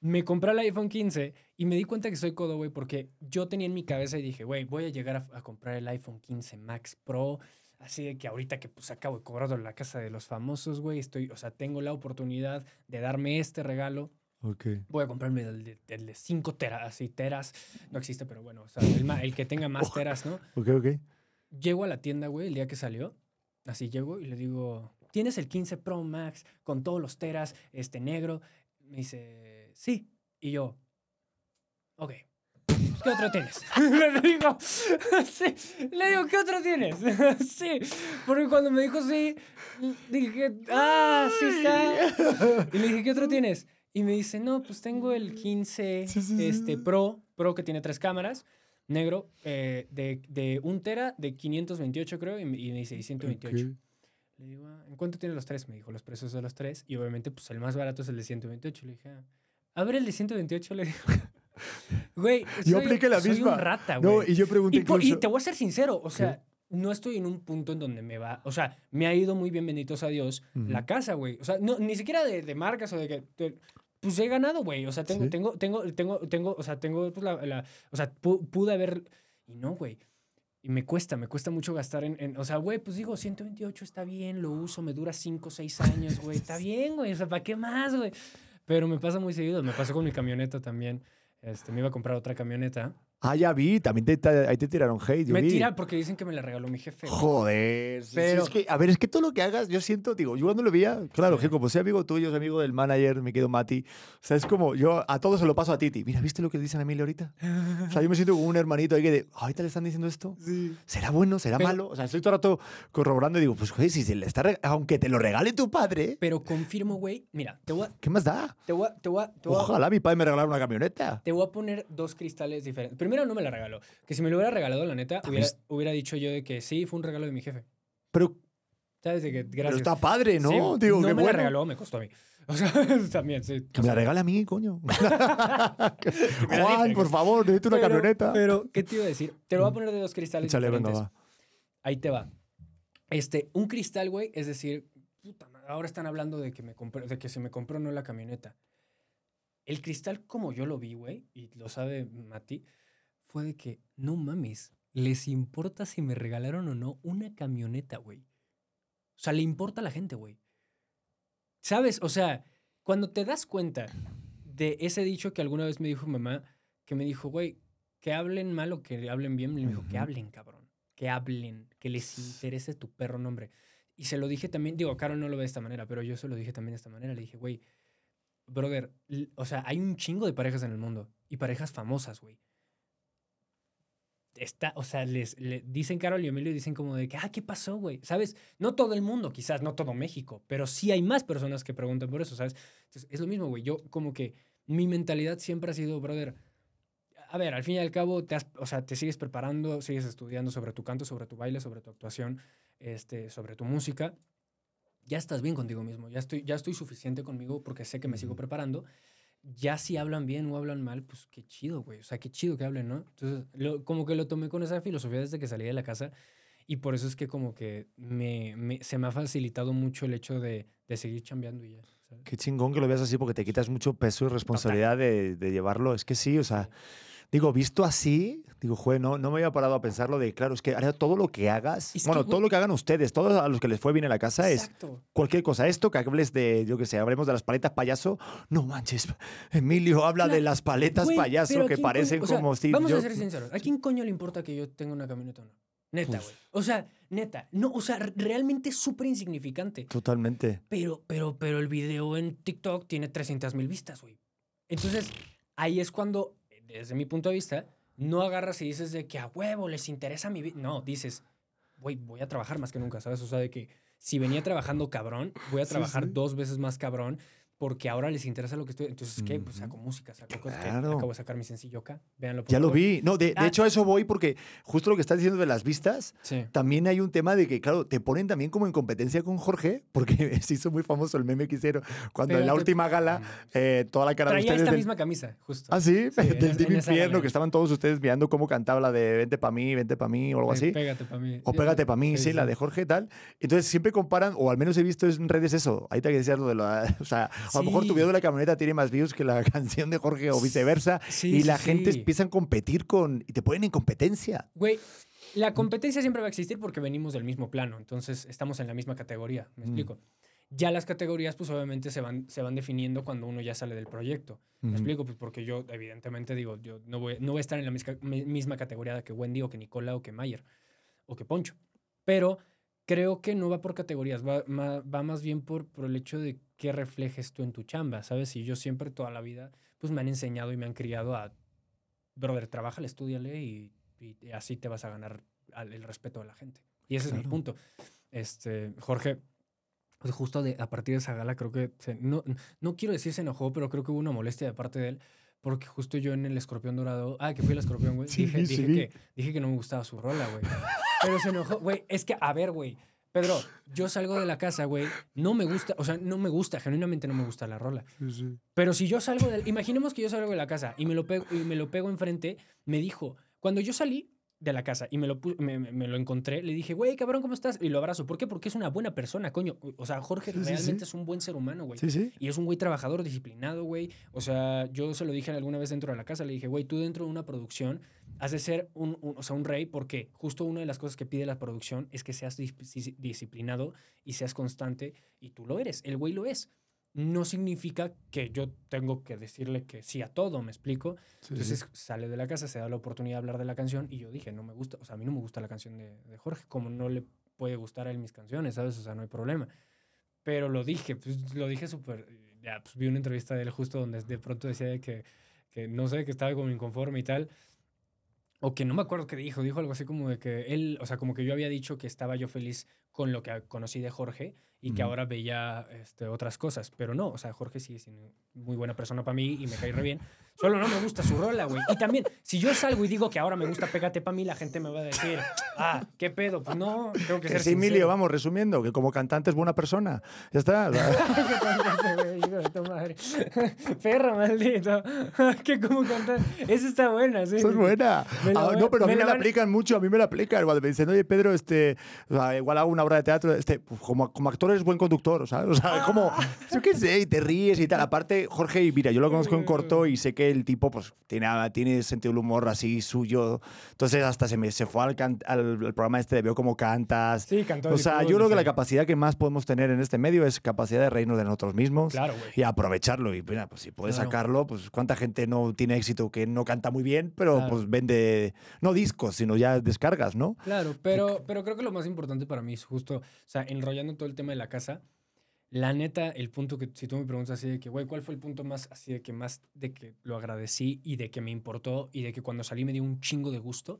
me compré el iPhone 15 y me di cuenta que soy codo, güey, porque yo tenía en mi cabeza y dije, güey, voy a llegar a, a comprar el iPhone 15 Max Pro, así de que ahorita que pues acabo de cobrar de la casa de los famosos, güey, estoy, o sea, tengo la oportunidad de darme este regalo. Ok. Voy a comprarme el de, el de 5 teras, así, teras, no existe, pero bueno, o sea, el, el que tenga más (laughs) teras, ¿no? Ok, ok. Llego a la tienda, güey, el día que salió. Así llego y le digo, ¿tienes el 15 Pro Max con todos los teras, este negro? Me dice, sí. Y yo, ok. ¿Qué otro tienes? (laughs) le digo, (laughs) sí, le digo, ¿qué otro tienes? (laughs) sí, porque cuando me dijo sí, dije, ah, sí está. Y le dije, ¿qué otro tienes? Y me dice, no, pues tengo el 15 este, Pro, Pro que tiene tres cámaras, negro, eh, de, de un tera, de 528 creo, y me, y me dice, y 128. Le digo, ah, ¿en cuánto tiene los tres? Me dijo los precios de los tres. Y obviamente, pues el más barato es el de 128. Le dije, ah, a ver el de 128, le digo. Güey, Yo soy- apliqué la soy misma. un rata, No, güey. y yo pregunté y, po- y incluso- te voy a ser sincero, o sea, no estoy en un punto en donde me va. O sea, me ha ido muy bien, benditos a Dios, la casa, güey. O sea, no, ni siquiera de, de marcas o de que. de- pues he ganado, güey. O sea, tengo, Sí. tengo, tengo, tengo, tengo, o sea, tengo pues, la, la- o sea, pu- pude haber. Y no, güey. Y me cuesta, me cuesta mucho gastar en, en- o sea, güey, pues digo, 128 está bien, lo uso, me dura 5 o 6 años, güey, está (laughs) bien, güey, o sea, ¿para qué más, güey? Pero me pasa muy seguido, me pasó con mi camioneta también. Este, me iba a comprar otra camioneta. Ah, ya vi, también te, te- ahí te tiraron hate. yo Me vi. tira porque dicen que me la regaló mi jefe. Joder. sí, Pero- es que, a ver, es que todo lo que hagas, yo siento, digo, yo cuando lo veía, claro, que como soy amigo tuyo, soy amigo del manager, me quedo Mati. O sea, es como, yo a todos se lo paso a Titi. Mira, ¿viste lo que le dicen a Emilio ahorita? O sea, yo me siento como un hermanito ahí que de, ahorita le están diciendo esto. ¿Será bueno? ¿Será Pero- malo? O sea, estoy todo el rato corroborando y digo, pues, joder, si se le está, aunque te lo regale tu padre, Pero confirmo, güey, mira, te voy a, ¿qué más da? te voy a, te voy a- te voy a- Ojalá mi padre me regalara una camioneta. te voy a poner dos cristales diferentes. Primero, no me la regaló. Que si me lo hubiera regalado, la neta, hubiera, hubiera dicho yo de que sí, fue un regalo de mi jefe. Pero, ¿Sabes? De que, pero gracias. está padre, ¿no? Sí, digo, no me bueno. la regaló, me costó a mí. (laughs) O sea, (laughs) también, sí. Que me la regale a mí, coño. (laughs) Juan, por favor, necesito una Pero- camioneta. Pero, ¿qué te iba a decir? Te lo voy a poner de dos cristales Échale, venga, va. Ahí te va. Este, un cristal, güey, es decir, puta madre, ahora están hablando de que, me compré, de que se me compró no la camioneta. El cristal, como yo lo vi, güey, y lo sabe Mati, fue de que, no mames, les importa si me regalaron o no una camioneta, güey. O sea, le importa a la gente, güey. ¿Sabes? O sea, cuando te das cuenta de ese dicho que alguna vez me dijo mamá, que me dijo, güey, que hablen mal o que hablen bien, me dijo, que hablen, cabrón. Que hablen, que les interese tu perro nombre. Y se lo dije también, digo, Carol no lo ve de esta manera, pero yo se lo dije también de esta manera. Le dije, güey, brother, o sea, hay un chingo de parejas en el mundo y parejas famosas, güey. Está, o sea, les, le dicen Carol y Emilio y dicen como de que, ah, ¿qué pasó, güey? ¿Sabes? No todo el mundo, quizás, no todo México, pero sí hay más personas que preguntan por eso, ¿sabes? Entonces, es lo mismo, güey. Yo como que mi mentalidad siempre ha sido, brother, a ver, al fin y al cabo, te, has- o sea, te sigues preparando, sigues estudiando sobre tu canto, sobre tu baile, sobre tu actuación, este, sobre tu música. Ya estás bien contigo mismo, ya estoy, ya estoy suficiente conmigo porque sé que me sigo preparando. Ya si hablan bien o hablan mal, pues qué chido, güey. O sea, qué chido que hablen, ¿no? Entonces, lo- como que lo tomé con esa filosofía desde que salí de la casa y por eso es que como que me, me- se me ha facilitado mucho el hecho de, de seguir chambeando y ya. ¿sabes? Qué chingón que lo veas así porque te quitas mucho peso y responsabilidad de, de llevarlo. Es que sí, o sea, digo, visto así, digo, jue, no, no me había parado a pensarlo de, claro, es que ahora todo lo que hagas, Es bueno, todo lo que hagan ustedes, todos a los que les fue bien en la casa es Exacto. cualquier cosa. Esto que hables de, yo qué sé, hablemos de las paletas payaso, no manches, Emilio habla de las paletas Güey, payaso pero ¿a que parecen coño- o sea, como Steve Vamos a ser sinceros. ¿A quién coño le importa que yo tenga una camioneta o no? Neta, güey. O sea, neta. No, o sea, re- realmente es súper insignificante. Totalmente. Pero, pero, pero el video en TikTok tiene 300 mil vistas, güey. Entonces, ahí es cuando, desde mi punto de vista, no agarras y dices de que a huevo les interesa mi vida. No, dices, güey, voy a trabajar más que nunca, ¿sabes? O sea, de que si venía trabajando cabrón, voy a Sí, trabajar sí. dos veces más cabrón porque ahora les interesa lo que estoy. Entonces, ¿qué? Pues saco música, saco cosas que Claro. acabo de sacar mi sencillo acá. Véanlo. por Ya lo favor. vi. No, de, de Ah. hecho a eso voy porque justo lo que estás diciendo de las vistas, Sí. También hay un tema de que, claro, te ponen también como en competencia con Jorge, porque (laughs) se hizo muy famoso el meme que hicieron cuando en la Pero te- última gala, eh, toda la cara de Traía ustedes. esta del- misma camisa, justo. Ah, sí, Sí, (laughs) del esa Infierno, que estaban todos ustedes mirando cómo cantaba la de Vente pa' mí, Vente pa' mí o algo así. Pégate para mí. O Pégate pa' mí, sí, la de Jorge tal. Entonces siempre comparan, o al menos he visto en redes eso. Ahí te que decías lo de la. (laughs) O sea, a lo mejor tu Sí. video de la camioneta tiene más views que la (laughs) canción de Jorge o viceversa. Sí, y sí, la gente sí. empieza a competir con. Y te ponen en competencia. Güey, la competencia siempre va a existir porque venimos del mismo plano, entonces estamos en la misma categoría, Mm. me explico. Ya las categorías, pues obviamente se van, se van definiendo cuando uno ya sale del proyecto. Me Ujú. explico, pues porque yo, evidentemente, digo, yo no voy, no voy a estar en la misma, mi- misma categoría que Wendy o que Nicola o que Mayer o que Poncho. Pero creo que no va por categorías, va, va más bien por, por el hecho de qué reflejes tú en tu chamba, ¿sabes? Y yo siempre, toda la vida, pues me han enseñado y me han criado a brother, trabájale, estudiale y, y así te vas a ganar el respeto de la gente. Y ese es mi Claro. punto. Este, Jorge, pues justo de- a partir de esa gala creo que, se- no, no quiero decir se enojó, pero creo que hubo una molestia de parte de él. Porque justo yo en el escorpión dorado, ah, que fui el escorpión, güey, Sí, dije, sí dije, que, dije que no me gustaba su rola, güey. Pero se enojó, güey, es que, a ver, güey, Pedro, yo salgo de la casa, güey, no me gusta, o sea, no me gusta, genuinamente no me gusta la rola. Pero si yo salgo del, imaginemos que yo salgo de la casa y me lo pego, y me lo pego enfrente, me dijo, cuando yo salí de la casa y me lo, me, me- lo encontré, le dije, güey, cabrón, ¿cómo estás? Y lo abrazo. ¿Por qué? Porque es una buena persona, coño. O sea, Jorge Sí, realmente es un buen ser humano, güey. Sí, sí. Y es un güey trabajador, disciplinado, güey. O sea, yo se lo dije alguna vez dentro de la casa, le dije, güey, tú dentro de una producción has de ser un, un- o sea, un rey porque justo una de las cosas que pide la producción es que seas dis- dis- disciplinado y seas constante y tú lo eres, el güey lo es. No significa que yo tengo que decirle que sí a todo, ¿me explico? Sí, sí. Entonces sale de la casa, se da la oportunidad de hablar de la canción y yo dije, no me gusta, o sea, a mí no me gusta la canción de, de Jorge, como no le puede gustar a él mis canciones, ¿sabes? O sea, no hay problema. Pero lo dije, pues lo dije súper, ya, pues vi una entrevista de él justo donde de pronto decía de que, que no sé, que estaba como inconforme y tal. O que no me acuerdo qué dijo, dijo algo así como de que él, o sea, como que yo había dicho que estaba yo feliz con lo que conocí de Jorge y que ahora veía este, otras cosas, pero no, o sea, Jorge sigue siendo muy buena persona para mí y me cae re bien. Solo no me gusta su rola, güey. Y también, si yo salgo y digo que ahora me gusta Pégate pa' mí, la gente me va a decir, ah, ¿qué pedo? Pues no, tengo que Que ser sí, Emilio, vamos, resumiendo, que como cantante es buena persona. Ya está. (laughs) Perro maldito. (laughs) que como cantar. Esa está buena, sí. Es buena. Ah, no, pero a mí me la van- aplican mucho, a mí me la aplican. Cuando me dicen, oye, Pedro, este, o sea, igual hago una obra de teatro, este, pues, como, como actor eres buen conductor, ¿sabes? O sea, es como, yo qué sé, y te ríes y tal. Aparte, Jorge, y mira, yo lo conozco en corto y sé que el tipo, pues, tiene, tiene sentido del humor así suyo. Entonces, hasta se me se fue al, can- al, al programa este de Veo cómo cantas. Sí, cantó O sea, yo creo que la capacidad que más podemos tener en este medio es capacidad de reírnos de nosotros mismos Claro, y aprovecharlo. Y mira, pues si puedes Claro. sacarlo, pues cuánta gente no tiene éxito que no canta muy bien, pero Claro. pues vende, no discos, sino ya descargas, ¿no? Claro, pero, pero creo que lo más importante para mí es justo, o sea, enrollando todo el tema de la casa, la neta, el punto que, si tú me preguntas así de que, güey, ¿cuál fue el punto más, así de que más, de que lo agradecí y de que me importó y de que cuando salí me dio un chingo de gusto?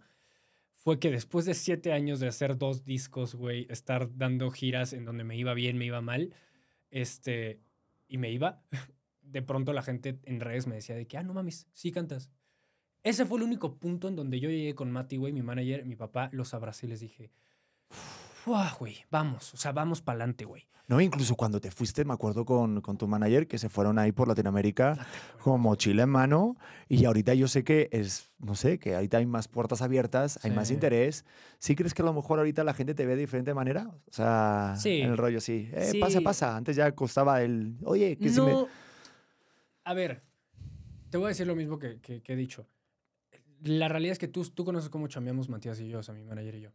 Fue que después de siete años de hacer dos discos, güey, estar dando giras en donde me iba bien, me iba mal, este, y me iba, (laughs) de pronto la gente en redes me decía de que, ah, no mames, sí cantas. Ese fue el único punto en donde yo llegué con Mati, güey, mi manager, mi papá, los abracé y les dije, ¡Fua, güey! Vamos, o sea, vamos para adelante, güey. No, incluso cuando te fuiste, me acuerdo con, con tu manager, que se fueron ahí por Latinoamérica con mochila en mano. Y ahorita yo sé que es, no sé, que ahorita hay más puertas abiertas, hay más Sí. interés. ¿Sí crees que a lo mejor ahorita la gente te ve de diferente manera? O sea, Sí. en el rollo, sí. Eh, Sí. Pasa, pasa. Antes ya costaba el, oye, que si me... No. A ver, te voy a decir lo mismo que, que- que he dicho. La realidad es que tú, tú conoces cómo chambeamos Matías y yo, o sea, mi manager y yo.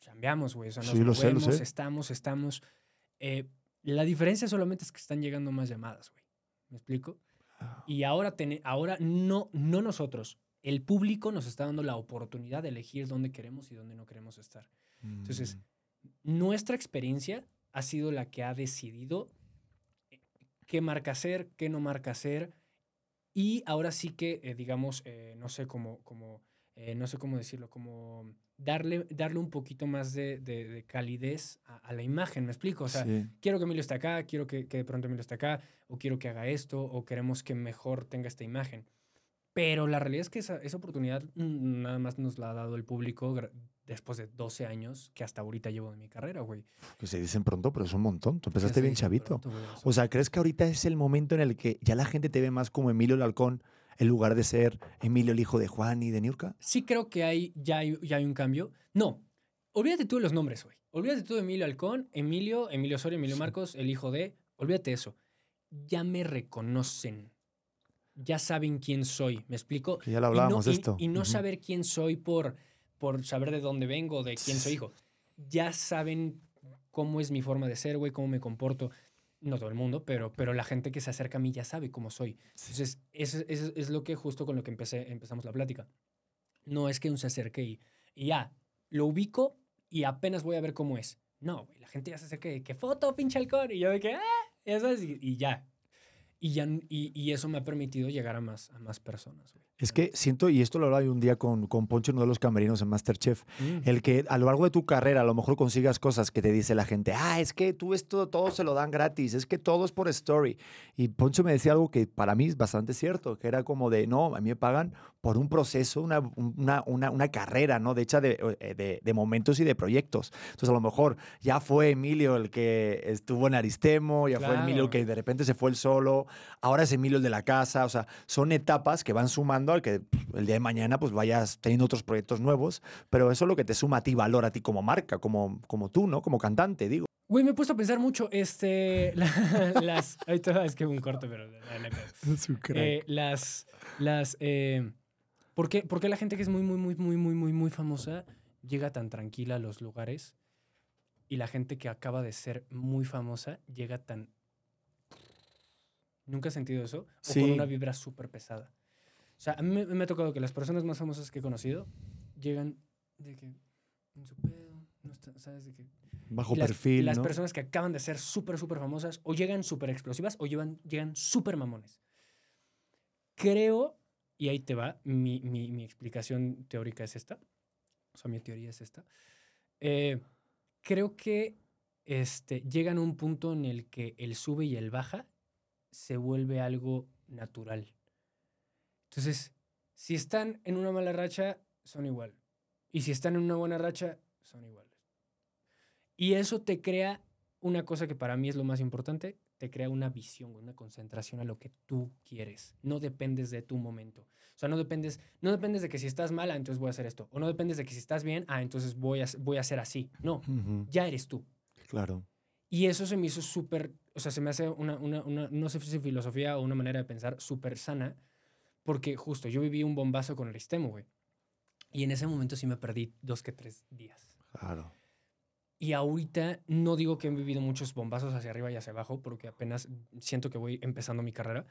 Chambeamos, güey. O sea, nos Sí, lo sé, lo movemos, sé. estamos, estamos. Eh, la diferencia solamente es que están llegando más llamadas, güey. ¿Me explico? Ah. Y ahora, tene- ahora no, no nosotros. El público nos está dando la oportunidad de elegir dónde queremos y dónde no queremos estar. Entonces, Mm. nuestra experiencia ha sido la que ha decidido eh, qué marca hacer, qué no marca hacer. Y ahora sí que, eh, digamos, eh, no sé cómo, cómo eh, no sé cómo decirlo, como darle, darle un poquito más de, de- de calidez a, a la imagen, ¿me explico? O sea, Sí. quiero que Emilio esté acá, quiero que, que de pronto Emilio esté acá, o quiero que haga esto, o queremos que mejor tenga esta imagen. Pero la realidad es que esa, esa oportunidad nada más nos la ha dado el público después de 12 años que hasta ahorita llevo de mi carrera, güey. Que se dicen pronto, pero es un montón. Tú empezaste bien chavito. pronto, güey, o sea, ¿crees que ahorita es el momento en el que ya la gente te ve más como Emilio el Halcón en lugar de ser Emilio el hijo de Juan y de Niurka? sí creo que hay, ya, hay, ya hay un cambio. No, olvídate tú de los nombres, güey. Olvídate tú de Emilio Halcón, Emilio, Emilio Soria, Emilio. Marcos, el hijo de... Olvídate eso. Ya me reconocen. Ya saben quién soy, ¿me explico? Que ya lo Y no- hablábamos de y- esto. Y, no saber quién soy por, por saber de dónde vengo, de quién soy hijo. Ya saben cómo es mi forma de ser, güey, cómo me comporto. No todo el mundo, pero, pero la gente que se acerca a mí ya sabe cómo soy. Entonces, eso, eso es lo que justo con lo que empecé, empezamos la plática. No es que uno se acerque y, y ya, lo ubico y apenas voy a ver cómo es. No, güey, la gente ya se acerca y que foto, pinche halcón. Y yo de que, ah, ya sabes, y, y ya. Y, ya, y, y eso me ha permitido llegar a más, a más personas. güey. Es que siento, y esto lo hablaba yo un día con, con Poncho, uno de los camerinos en Masterchef, Mm. el que a lo largo de tu carrera a lo mejor consigas cosas que te dice la gente, ah, es que tú esto todo se lo dan gratis, es que todo es por story. Y Poncho me decía algo que para mí es bastante cierto, que era como de, no, a mí me pagan por un proceso, una, una, una, una carrera, ¿no? De hecha de, eh, de, de momentos y de proyectos. Entonces a lo mejor ya fue Emilio el que estuvo en Aristemo, ya fue Emilio el que de repente se fue el solo, ahora es Emilio el de la casa, o sea, son etapas que van sumando al que el día de mañana pues vayas teniendo otros proyectos nuevos, pero eso es lo que te suma a ti valor, a ti como marca, como, como tú, ¿no? Como cantante, digo. Güey, me he puesto a pensar mucho, este, (laughs) la- las, ahorita es que un corte, pero. (laughs) Eh, las, las, eh, ¿por, qué, por qué la gente que es muy, muy, muy, muy, muy, muy, muy famosa llega tan tranquila a los lugares y la gente que acaba de ser muy famosa llega tan... ¿Nunca has sentido eso? O Sí. con una vibra súper pesada. O sea, a mí me, me ha tocado que las personas más famosas que he conocido llegan de que en su pedo, no está- ¿sabes? De que Bajo las, perfil, las ¿no? personas que acaban de ser súper, súper famosas o llegan súper explosivas o llevan, llegan súper mamones. Creo, y ahí te va, mi, mi- mi explicación teórica es esta, o sea, mi teoría es esta. Eh, creo que este, llegan a un punto en el que el sube y el baja se vuelve algo natural. Entonces, si están en una mala racha, son igual. Y si están en una buena racha, son iguales. Y eso te crea una cosa que para mí es lo más importante, te crea una visión, una concentración a lo que tú quieres. No dependes de tu momento. O sea, no dependes, no dependes de que si estás mala, entonces voy a hacer esto. O no dependes de que si estás bien, ah, entonces voy a, voy a hacer así. No, Ujú, ya eres tú. Claro. Y eso se me hizo súper, o sea, se me hace una, una, una, no sé si filosofía o una manera de pensar súper sana, porque justo yo viví un bombazo con el Aristemo, güey. Y en ese momento sí me perdí dos que tres días. Claro. Y ahorita no digo que he vivido muchos bombazos hacia arriba y hacia abajo, porque apenas siento que voy empezando mi carrera,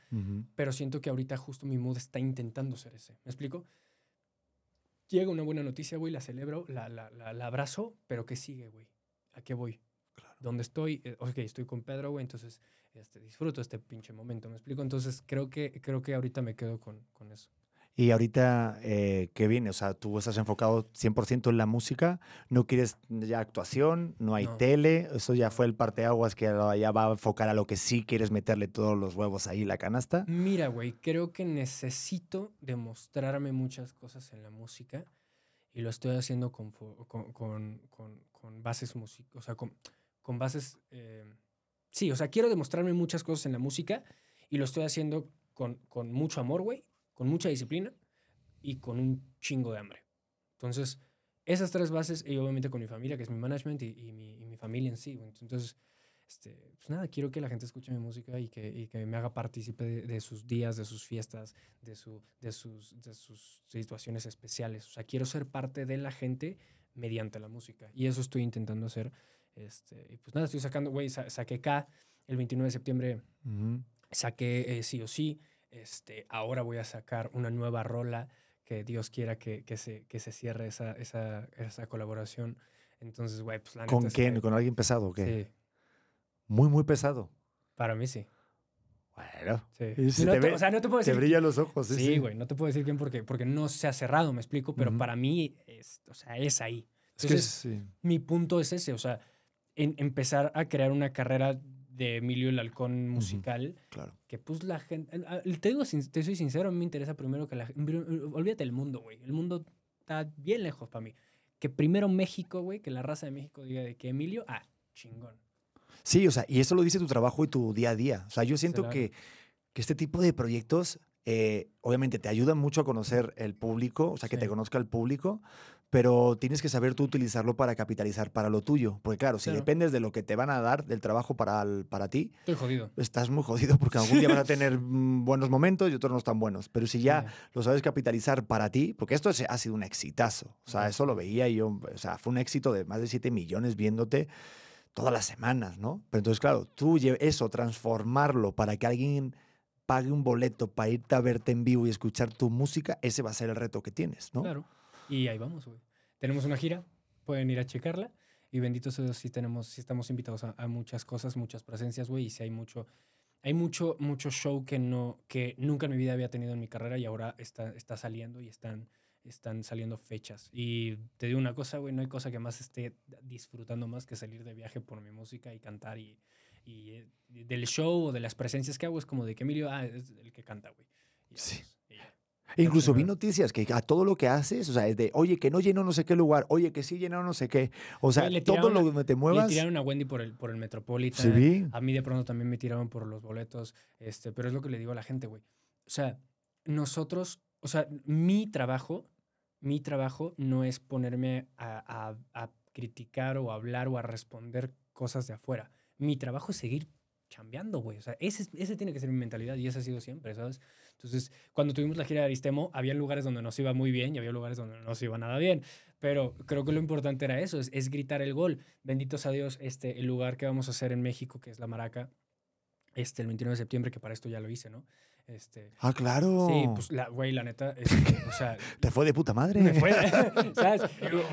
pero siento que ahorita justo mi mood está intentando ser ese. ¿Me explico? Llega una buena noticia, güey, la celebro, la, la, la, la abrazo, pero ¿qué sigue, güey? ¿A qué voy? ¿Dónde estoy? Eh, ok, estoy con Pedro, güey, entonces este, disfruto este pinche momento, ¿me explico? Entonces creo que, creo que ahorita me quedo con, con eso. Y ahorita, eh, ¿qué viene? O sea, tú estás enfocado 100% en la música, no quieres ya actuación, no hay No. tele, eso ya fue el parteaguas que ya va a enfocar a lo que sí quieres meterle todos los huevos ahí la canasta. Mira, güey, creo que necesito demostrarme muchas cosas en la música y lo estoy haciendo con, con, con, con- con bases músicas, o sea, con, con bases... eh, sí, o sea, quiero demostrarme muchas cosas en la música y lo estoy haciendo con, con mucho amor, güey, con mucha disciplina y con un chingo de hambre. Entonces, esas tres bases y obviamente con mi familia, que es mi management y, y mi, mi familia en sí. Entonces, este, pues nada, quiero que la gente escuche mi música y que, y que me haga partícipe de, de sus días, de sus fiestas, de, su, de, sus, de sus situaciones especiales. O sea, quiero ser parte de la gente mediante la música. Y eso estoy intentando hacer. Este, y pues nada, estoy sacando, güey, sa- saqué K el 29 de septiembre, Ujú. saqué eh, sí o sí. Este, ahora voy a sacar una nueva rola que Dios quiera que, que, se, que se cierre esa, esa, esa colaboración. Entonces, güey, pues la neta ¿Con es quién? ¿Con alguien pesado o qué? Sí, Muy, muy pesado. para mí sí. Bueno, Sí. Se No te te- ve- o sea, no te puedo te decir. brillan los ojos. Sí, güey, no te puedo decir quién porque, porque no se ha cerrado, me explico, pero Ujú. para mí es, o sea, es ahí. Es que Entonces, sí. mi punto es ese, o sea, en- empezar a crear una carrera de Emilio el Halcón musical, Claro. que pues la gente, ah, te digo, te soy sincero, a mí me interesa primero que la gente, olvídate del mundo, güey, el mundo está bien lejos para mí. Que primero México, güey, que la raza de México diga de que Emilio, ah, chingón. Sí, o sea, y eso lo dice tu trabajo y tu día a día. O sea, yo siento que, que este tipo de proyectos, eh, obviamente, te ayudan mucho a conocer el público, o sea, que te conozca el público, pero tienes que saber tú utilizarlo para capitalizar para lo tuyo. Porque claro, si Claro. dependes de lo que te van a dar del trabajo para, el- para ti, Estoy jodido. estás muy jodido porque algún día vas a (laughs) tener mm, buenos momentos y otros no tan buenos. Pero si ya Sí. lo sabes capitalizar para ti, porque esto ha sido un exitazo. O sea, eso lo veía y yo, o sea, fue un éxito de más de 7 millones viéndote todas las semanas, ¿no? Pero entonces, claro, tú eso, transformarlo para que alguien pague un boleto para irte a verte en vivo y escuchar tu música, ese va a ser el reto que tienes, ¿no? Claro. Y ahí vamos, güey. Tenemos una gira, pueden ir a checarla. Y bendito sea Dios, sí, tenemos, sí estamos invitados a, a muchas cosas, muchas presencias, güey. Y si hay mucho, hay mucho, mucho show que, no, que nunca en mi vida había tenido en mi carrera y ahora está, está saliendo y están, están saliendo fechas. Y te digo una cosa, güey, no hay cosa que más esté disfrutando más que salir de viaje por mi música y cantar y, y, eh, del show o de las presencias que hago es como de que Emilio, ah, es el que canta, güey. Y Sí. pues, y. Incluso vi noticias que a todo lo que haces, o sea, es de, oye, que no llenó no sé qué lugar, oye, que sí llenó no sé qué. O sea, le todo lo que te Le muevas. tiraron a Wendy por el, por el Metropolitan. Sí, vi. A mí de pronto también me tiraron por los boletos. Este, pero es lo que le digo a la gente, güey. O sea, nosotros, o sea, mi trabajo, mi trabajo no es ponerme a, a- a criticar o a hablar o a responder cosas de afuera. Mi trabajo es seguir chambeando, güey. O sea, ese, es- ese tiene que ser mi mentalidad y esa ha sido siempre, ¿sabes? Entonces, cuando tuvimos la gira de Aristemo, había lugares donde nos iba muy bien y había lugares donde no nos iba nada bien. Pero creo que lo importante era eso, es, es gritar el gol. Benditos a Dios, este, el lugar que vamos a hacer en México, que es La Maraca, este, el 29 de septiembre, que para esto ya lo hice, ¿no? Este, Ah, claro. Sí, pues, la, güey, la neta, (laughs) este, o sea, Te fue de puta madre. me fue, (laughs) ¿sabes?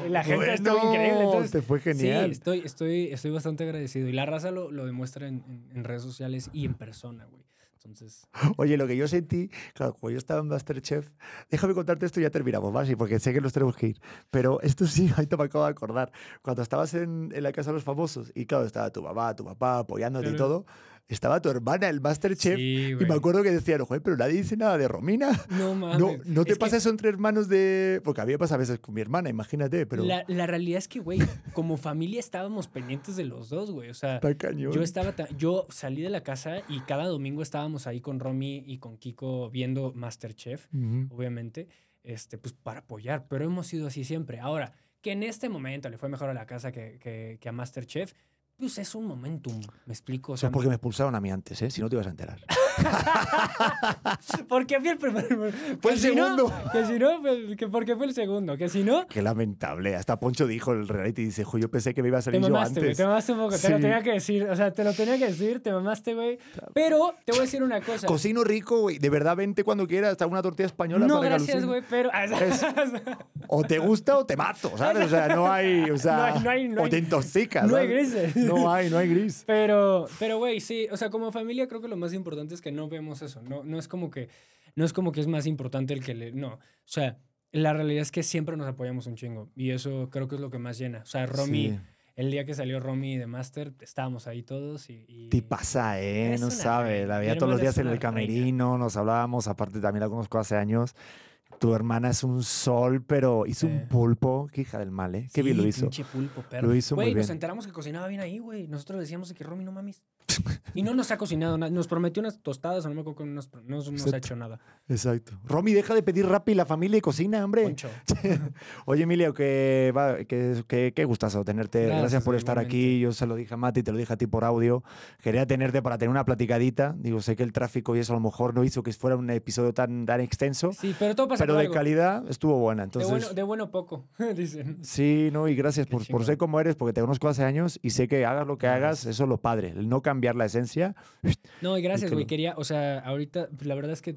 La gente estuvo Bueno, increíble, entonces... Te fue genial. Sí, estoy, estoy, estoy bastante agradecido. Y la raza lo, lo demuestra en, en- en redes sociales y en persona, güey. Entonces, (laughs) Oye, lo que yo sentí, claro, cuando yo estaba en Masterchef, déjame contarte esto y ya terminamos, ¿vale? Sí, porque sé que nos tenemos que ir. Pero esto sí, ahorita me acabo de acordar. Cuando estabas en, en la Casa de los Famosos, y claro, estaba tu mamá, tu papá apoyándote y todo, estaba tu hermana, el Masterchef, Sí, y me acuerdo que decían, joder, pero nadie dice nada de Romina. no (laughs) mames. No, no te Es que pasa eso entre hermanos de... Porque a mí me pasa a veces con mi hermana, imagínate, pero La, la realidad es que, güey, como familia estábamos pendientes de los dos, güey. O sea, está cañón. yo estaba, ta- yo salí de la casa y cada domingo estábamos ahí con Romy y con Kiko viendo Masterchef, Ujú. obviamente, este, pues para apoyar. Pero hemos sido así siempre. Ahora, que en este momento le fue mejor a la casa que, que, que a Masterchef, pues es un momentum, ¿me explico? O sea, sea, porque me expulsaron a mí antes, ¿eh? Si no te ibas a enterar. (laughs) porque fui el primero. Fue el si no- segundo. que si no, pues, que porque fue el segundo. Que si no, Qué lamentable. Hasta Poncho dijo el reality, dice, jo, yo pensé que me iba a Te salir yo mamaste, güey. antes. Te mamaste un poco. Te lo tenía que decir. O sea, te lo tenía que decir. Te mamaste, güey. Pero te voy a decir una cosa. Cocino rico, güey. De verdad, vente cuando quieras. Hasta una tortilla española no, para gracias, güey. Pero. (laughs) O te gusta o te mato, ¿sabes? O sea, no hay. O (laughs) sea, No hay- no hay- no o te intoxicas. no hay grises. No (laughs) hay, no hay gris. Pero, pero, güey, sí. O sea, como familia, creo que lo más importante es que no vemos eso. No, no es como que. No es como que es más importante el que le. No. O sea, la realidad es que siempre nos apoyamos un chingo. Y eso creo que es lo que más llena. O sea, Romy. Sí. El día que salió Romy de Master, estábamos ahí todos y. y- Te pasa, ¿eh? No sabe. La veía todos los días en el una reina. camerino, nos hablábamos. Aparte, también la conozco hace años. Tu hermana es un sol, pero hizo Sí. un pulpo. Qué hija del mal, ¿eh? Qué bien lo hizo. pinche pulpo, perro. Lo hizo muy Güey, nos bien. enteramos que cocinaba bien ahí, güey. Nosotros decíamos de que Romy no mames. Y no nos ha cocinado nada. Nos prometió unas tostadas, o no me acuerdo. No nos ha Exacto. hecho nada. Exacto. Romy, deja de pedir rap y la familia y cocina, hombre. Poncho. (laughs) Oye, Emilio, que, va- que, que, qué gustazo tenerte. Gracias, Gracias, por estar aquí. Yo se lo dije a Mati, te lo dije a ti por audio. Quería tenerte para tener una platicadita. Digo, sé que el tráfico y eso a lo mejor no hizo que fuera un episodio tan, tan extenso, Sí, pero todo pasa pero por de algo. calidad estuvo buena. De Entonces, bueno, de bueno poco, (laughs) dicen. sí, no, y gracias por, por ser como eres, porque te conozco hace años y sé que hagas lo que hagas, eso es lo padre. El no cambiar la esencia. No, y gracias, que güey. Quería, o sea, ahorita, la verdad es que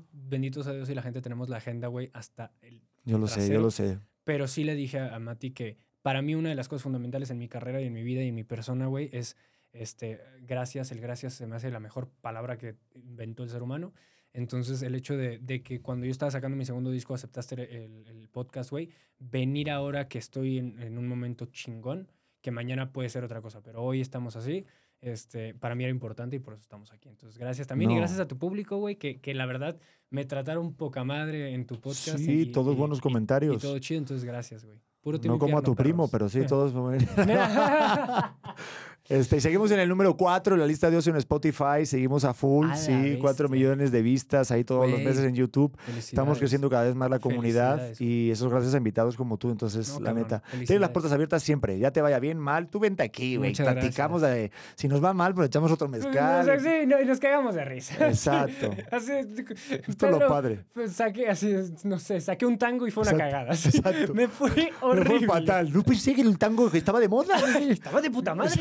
benditos a Dios y la gente tenemos la agenda, güey, hasta el. Yo lo sé, yo Trasero. lo sé. Pero sí le dije a, a Mati que para mí una de las cosas fundamentales en mi carrera y en mi vida y en mi persona, güey, es este, gracias. El gracias se me hace la mejor palabra que inventó el ser humano. Entonces, el hecho de, de que cuando yo estaba sacando mi segundo disco aceptaste el, el podcast, güey, venir ahora que estoy en, en un momento chingón, que mañana puede ser otra cosa, pero hoy estamos así, este, para mí era importante y por eso estamos aquí. Entonces, gracias también y gracias a tu público, güey, que, que la verdad me trataron poca madre en tu podcast. Sí, y- todos y- buenos y- comentarios. Y todo chido, entonces gracias, güey. Puro No como a tu primo, pero sí, todos. (laughs) (laughs) (laughs) Este, y seguimos en el número 4 en la lista de ocio en Spotify. Seguimos a full, A sí, 4 bestia. millones de vistas ahí todos los meses en YouTube. Estamos creciendo cada vez más la comunidad y eso es gracias a invitados como tú. Entonces, No, la cabrón, neta, tienes las puertas abiertas siempre. Ya te vaya bien, mal, tú vente aquí, güey. Platicamos de. Si nos va mal, pues echamos otro O mezcal. sea, sí, no, y nos cagamos de risa. Exacto. (laughs) Así, Esto es lo padre. Pues saqué así, no sé, saqué un tango y fue una Exacto, cagada. exacto. (laughs) Me fue Me horrible. fue fatal. No pensé que el tango estaba de moda. (laughs) Estaba de puta madre.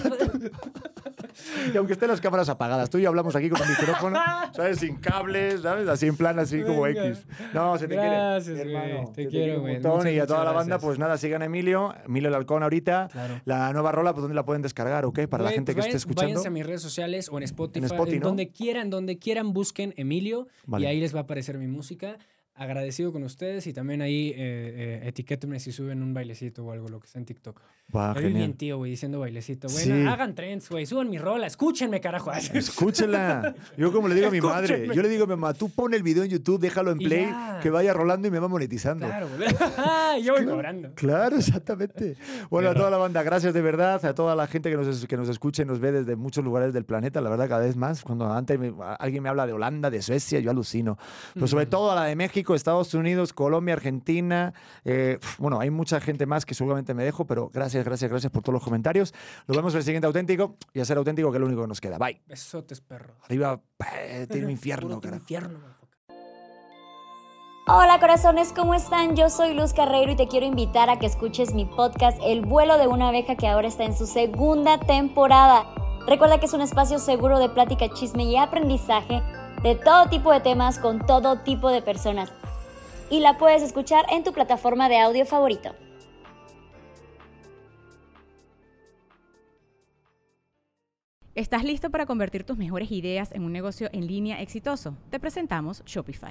Y aunque estén las cámaras apagadas, tú y yo hablamos aquí con un micrófono, ¿sabes? Sin cables, ¿sabes? Así en plan, así como Venga. X. No, se te Gracias, quiere. güey. hermano. Te Se quiero, güey. y a toda la banda, gracias. pues nada, sigan a Emilio, Emilio el Halcón ahorita. Claro. La nueva rola, pues ¿dónde la pueden descargar o qué? Para la gente que pues esté vayan- escuchando. Váyanse a mis redes sociales o en Spotify, Spotify, en ¿no? donde quieran, donde quieran busquen Emilio Vale. y ahí les va a aparecer mi música. Agradecido con ustedes y también ahí eh, eh, etiquétenme si suben un bailecito o algo, lo que sea en TikTok. Va, bien tío, güey, diciendo bailecito. Sí. hagan trends, güey, suban mi rola, escúchenme, carajo. (laughs) Escúchela. Yo como le digo a mi madre, Escúchenme. yo le digo a mi mamá, tú pon el video en YouTube, déjalo en Y play, ya. que vaya rolando y me va monetizando. claro, güey. (laughs) Yo voy cobrando. Claro, exactamente. Bueno, a toda la banda, gracias de verdad, a toda la gente que nos, que nos escucha y nos ve desde muchos lugares del planeta, la verdad, cada vez más. Cuando antes me- alguien me habla de Holanda, de Suecia, yo alucino. Pero sobre todo a la de México, Estados Unidos, Colombia, Argentina. eh, bueno, hay mucha gente más que seguramente me dejo, pero gracias, gracias, gracias por todos los comentarios. Nos vemos en el siguiente auténtico y a ser auténtico, que es lo único que nos queda. Bye. Besotes, perro. Arriba, eh, tiene infierno, Puro carajo. infierno. Hola corazones, ¿cómo están? Yo soy Luz Carreiro y te quiero invitar a que escuches mi podcast El vuelo de una abeja que ahora está en su segunda temporada. Recuerda que es un espacio seguro de plática, chisme y aprendizaje de todo tipo de temas con todo tipo de personas. Y la puedes escuchar en tu plataforma de audio favorito. ¿Estás listo para convertir tus mejores ideas en un negocio en línea exitoso? Te presentamos Shopify.